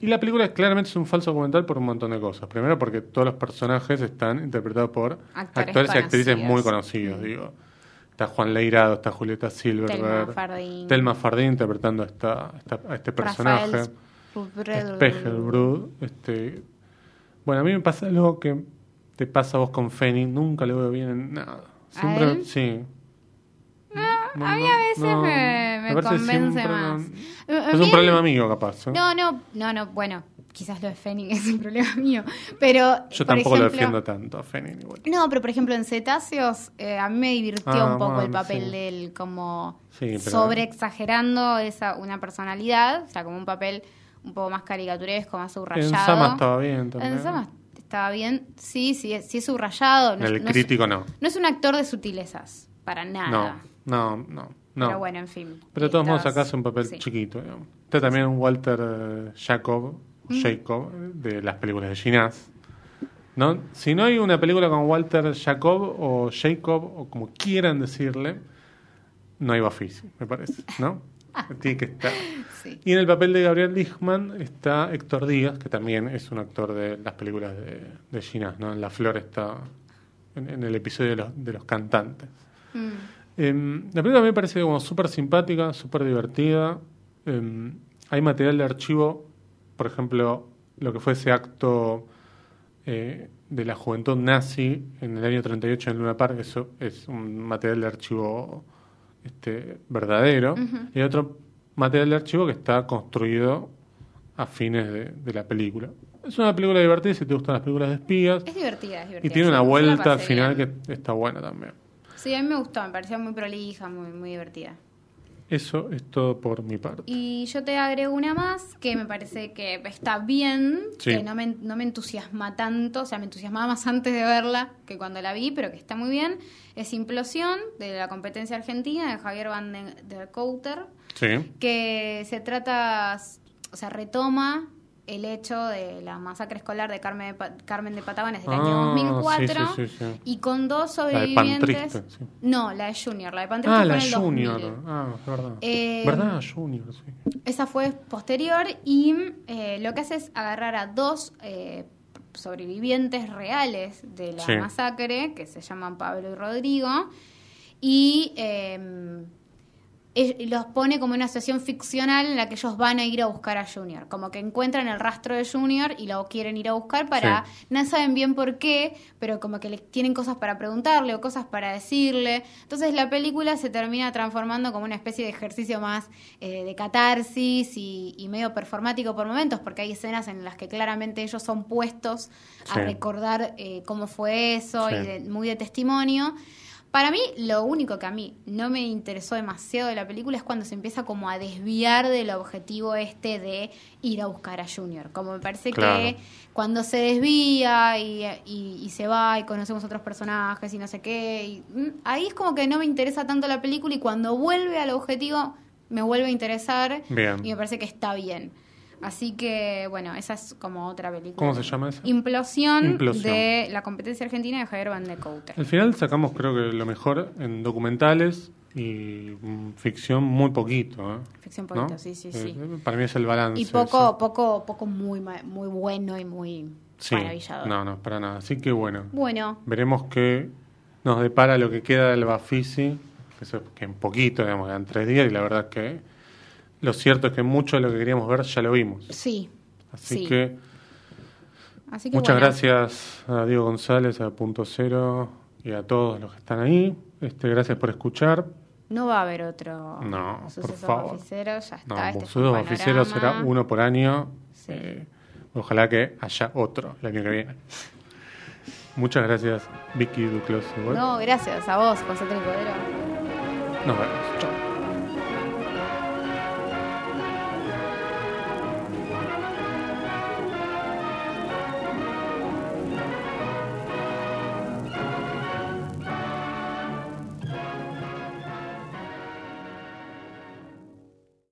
[SPEAKER 1] y la película claramente es un falso documental por un montón de cosas. Primero porque todos los personajes están interpretados por
[SPEAKER 2] Actores
[SPEAKER 1] actores y actrices muy conocidos, digo. Está Juan Leirado, está Julieta Silverberg,
[SPEAKER 2] Telma Fardín.
[SPEAKER 1] Telma Fardín interpretando a, esta, a este personaje.
[SPEAKER 2] Rafael
[SPEAKER 1] Spegelbrud, este bueno a mí me pasa algo que te pasa vos con Feni nunca lo veo bien en nada siempre
[SPEAKER 2] él?
[SPEAKER 1] sí No,
[SPEAKER 2] a mí a veces
[SPEAKER 1] no,
[SPEAKER 2] me, convence más.
[SPEAKER 1] no-
[SPEAKER 2] Eh,
[SPEAKER 1] es un problema mío capaz ¿eh?
[SPEAKER 2] No, no, no, no, bueno, quizás lo de Fenning es un problema mío, pero...
[SPEAKER 1] yo tampoco lo defiendo tanto a Feni igual
[SPEAKER 2] No, pero por ejemplo en Cetáceos eh, a mí me divirtió
[SPEAKER 1] Ah,
[SPEAKER 2] un poco el papel
[SPEAKER 1] sí.
[SPEAKER 2] de él como
[SPEAKER 1] Sí, pero-
[SPEAKER 2] sobre exagerando esa una personalidad, o sea, como un papel un poco más caricaturesco, más subrayado.
[SPEAKER 1] en Sama estaba bien también
[SPEAKER 2] En Sama estaba bien, sí, sí, es- sí es subrayado. No, es-
[SPEAKER 1] el
[SPEAKER 2] no es-
[SPEAKER 1] crítico no
[SPEAKER 2] no es un actor de sutilezas, para nada.
[SPEAKER 1] no no no no
[SPEAKER 2] Pero bueno, en fin.
[SPEAKER 1] Pero de todos modos acá hace un papel
[SPEAKER 2] Sí.
[SPEAKER 1] chiquito. digamos. Está también Walter eh, Jacob,
[SPEAKER 2] Mm.
[SPEAKER 1] Jacob, de las películas de Ginás. ¿No? Si no hay una película con Walter Jacob o Jacob, o como quieran decirle, no hay Bafisi, me parece. ¿No? Tiene que estar.
[SPEAKER 2] Sí.
[SPEAKER 1] Y en el papel de Gabriel Lichman está Héctor Díaz, que también es un actor de las películas de, de Ginás. ¿no? En La Flor está en, en el episodio de los, de los cantantes.
[SPEAKER 2] Mm.
[SPEAKER 1] Em, la película me parece como súper simpática, súper divertida. Em, hay material de archivo, por ejemplo, lo que fue ese acto eh, de la juventud nazi en el año 38 en Luna Park, eso es un material de archivo este, verdadero. Y hay otro material de archivo que está construido a fines de, de la película. Es una película divertida si te gustan las películas de espías.
[SPEAKER 2] Es divertida, es divertida.
[SPEAKER 1] Y tiene una vuelta al final
[SPEAKER 2] bien.
[SPEAKER 1] que está buena también.
[SPEAKER 2] Sí, a mí me gustó, me pareció muy prolija, muy, muy divertida.
[SPEAKER 1] Eso es todo por mi parte.
[SPEAKER 2] Y yo te agrego una más que me parece que está bien,
[SPEAKER 1] Sí.
[SPEAKER 2] que no me, no me entusiasma tanto, o sea, me entusiasmaba más antes de verla que cuando la vi, pero que está muy bien. Es Implosión, de la competencia argentina, de Javier Van de, de Couter,
[SPEAKER 1] Sí.
[SPEAKER 2] que se trata, o sea, retoma el hecho de la masacre escolar de Carmen de, Pa- Carmen de Patagones del año
[SPEAKER 1] Ah,
[SPEAKER 2] 2004
[SPEAKER 1] sí, sí, sí, sí.
[SPEAKER 2] y con dos
[SPEAKER 1] La de
[SPEAKER 2] sobrevivientes.
[SPEAKER 1] Sí.
[SPEAKER 2] No, la de Junior, la de Pantriste
[SPEAKER 1] Ah,
[SPEAKER 2] fue
[SPEAKER 1] la
[SPEAKER 2] en el 2000.
[SPEAKER 1] Junior. Ah, es verdad.
[SPEAKER 2] Eh,
[SPEAKER 1] ¿Verdad? Junior, sí.
[SPEAKER 2] Esa fue posterior y eh, lo que hace es agarrar a dos eh, sobrevivientes reales de la masacre, que se llaman Pablo y Rodrigo, y eh, e- los pone como una situación ficcional en la que ellos van a ir a buscar a Junior. Como que encuentran el rastro de Junior y lo quieren ir a buscar para...
[SPEAKER 1] Sí.
[SPEAKER 2] No saben bien por qué, pero como que le tienen cosas para preguntarle o cosas para decirle. Entonces la película se termina transformando como una especie de ejercicio más eh, de catarsis y, y medio performático por momentos, porque hay escenas en las que claramente ellos son puestos a
[SPEAKER 1] Sí.
[SPEAKER 2] recordar eh, cómo fue eso
[SPEAKER 1] Sí.
[SPEAKER 2] y de- muy de testimonio. Para mí, lo único que a mí no me interesó demasiado de la película es cuando se empieza como a desviar del objetivo este de ir a buscar a Junior. Como me parece
[SPEAKER 1] Claro.
[SPEAKER 2] que cuando se desvía y, y- y se va y conocemos otros personajes y no sé qué, y, mm, ahí es como que no me interesa tanto la película y cuando vuelve al objetivo me vuelve a interesar
[SPEAKER 1] Bien.
[SPEAKER 2] y me parece que está bien. Así que, bueno, esa es como otra película.
[SPEAKER 1] ¿Cómo se llama esa?
[SPEAKER 2] Implosión,
[SPEAKER 1] Implosión.
[SPEAKER 2] de la competencia argentina de Javier Van de Couter.
[SPEAKER 1] Al final sacamos creo que lo mejor en documentales y mm, ficción muy poquito. ¿eh?
[SPEAKER 2] Ficción poquito, sí, sí, sí.
[SPEAKER 1] Eh, Para mí es el balance.
[SPEAKER 2] Y poco,
[SPEAKER 1] eso.
[SPEAKER 2] poco, poco muy, muy bueno y muy
[SPEAKER 1] Sí,
[SPEAKER 2] maravillador.
[SPEAKER 1] no, no, para nada. Así que bueno,
[SPEAKER 2] Bueno,
[SPEAKER 1] veremos qué nos depara lo que queda del Bafisi, que, eso- que en poquito, digamos, quedan tres días, y la verdad que lo cierto es que mucho de lo que queríamos ver ya lo vimos.
[SPEAKER 2] sí.
[SPEAKER 1] Así
[SPEAKER 2] Sí.
[SPEAKER 1] que
[SPEAKER 2] Así que
[SPEAKER 1] muchas
[SPEAKER 2] bueno.
[SPEAKER 1] gracias a Diego González, a Punto Cero y a todos los que están ahí. Este, gracias por escuchar.
[SPEAKER 2] No va a haber otro
[SPEAKER 1] No, por favor.
[SPEAKER 2] baficero, ya está.
[SPEAKER 1] No,
[SPEAKER 2] este un
[SPEAKER 1] Oficeros será uno por año.
[SPEAKER 2] Sí.
[SPEAKER 1] Eh, ojalá que haya otro el año que viene. Muchas gracias, Vicky Duclos.
[SPEAKER 2] No, gracias a vos, José Tricodero.
[SPEAKER 1] Nos vemos. Chao.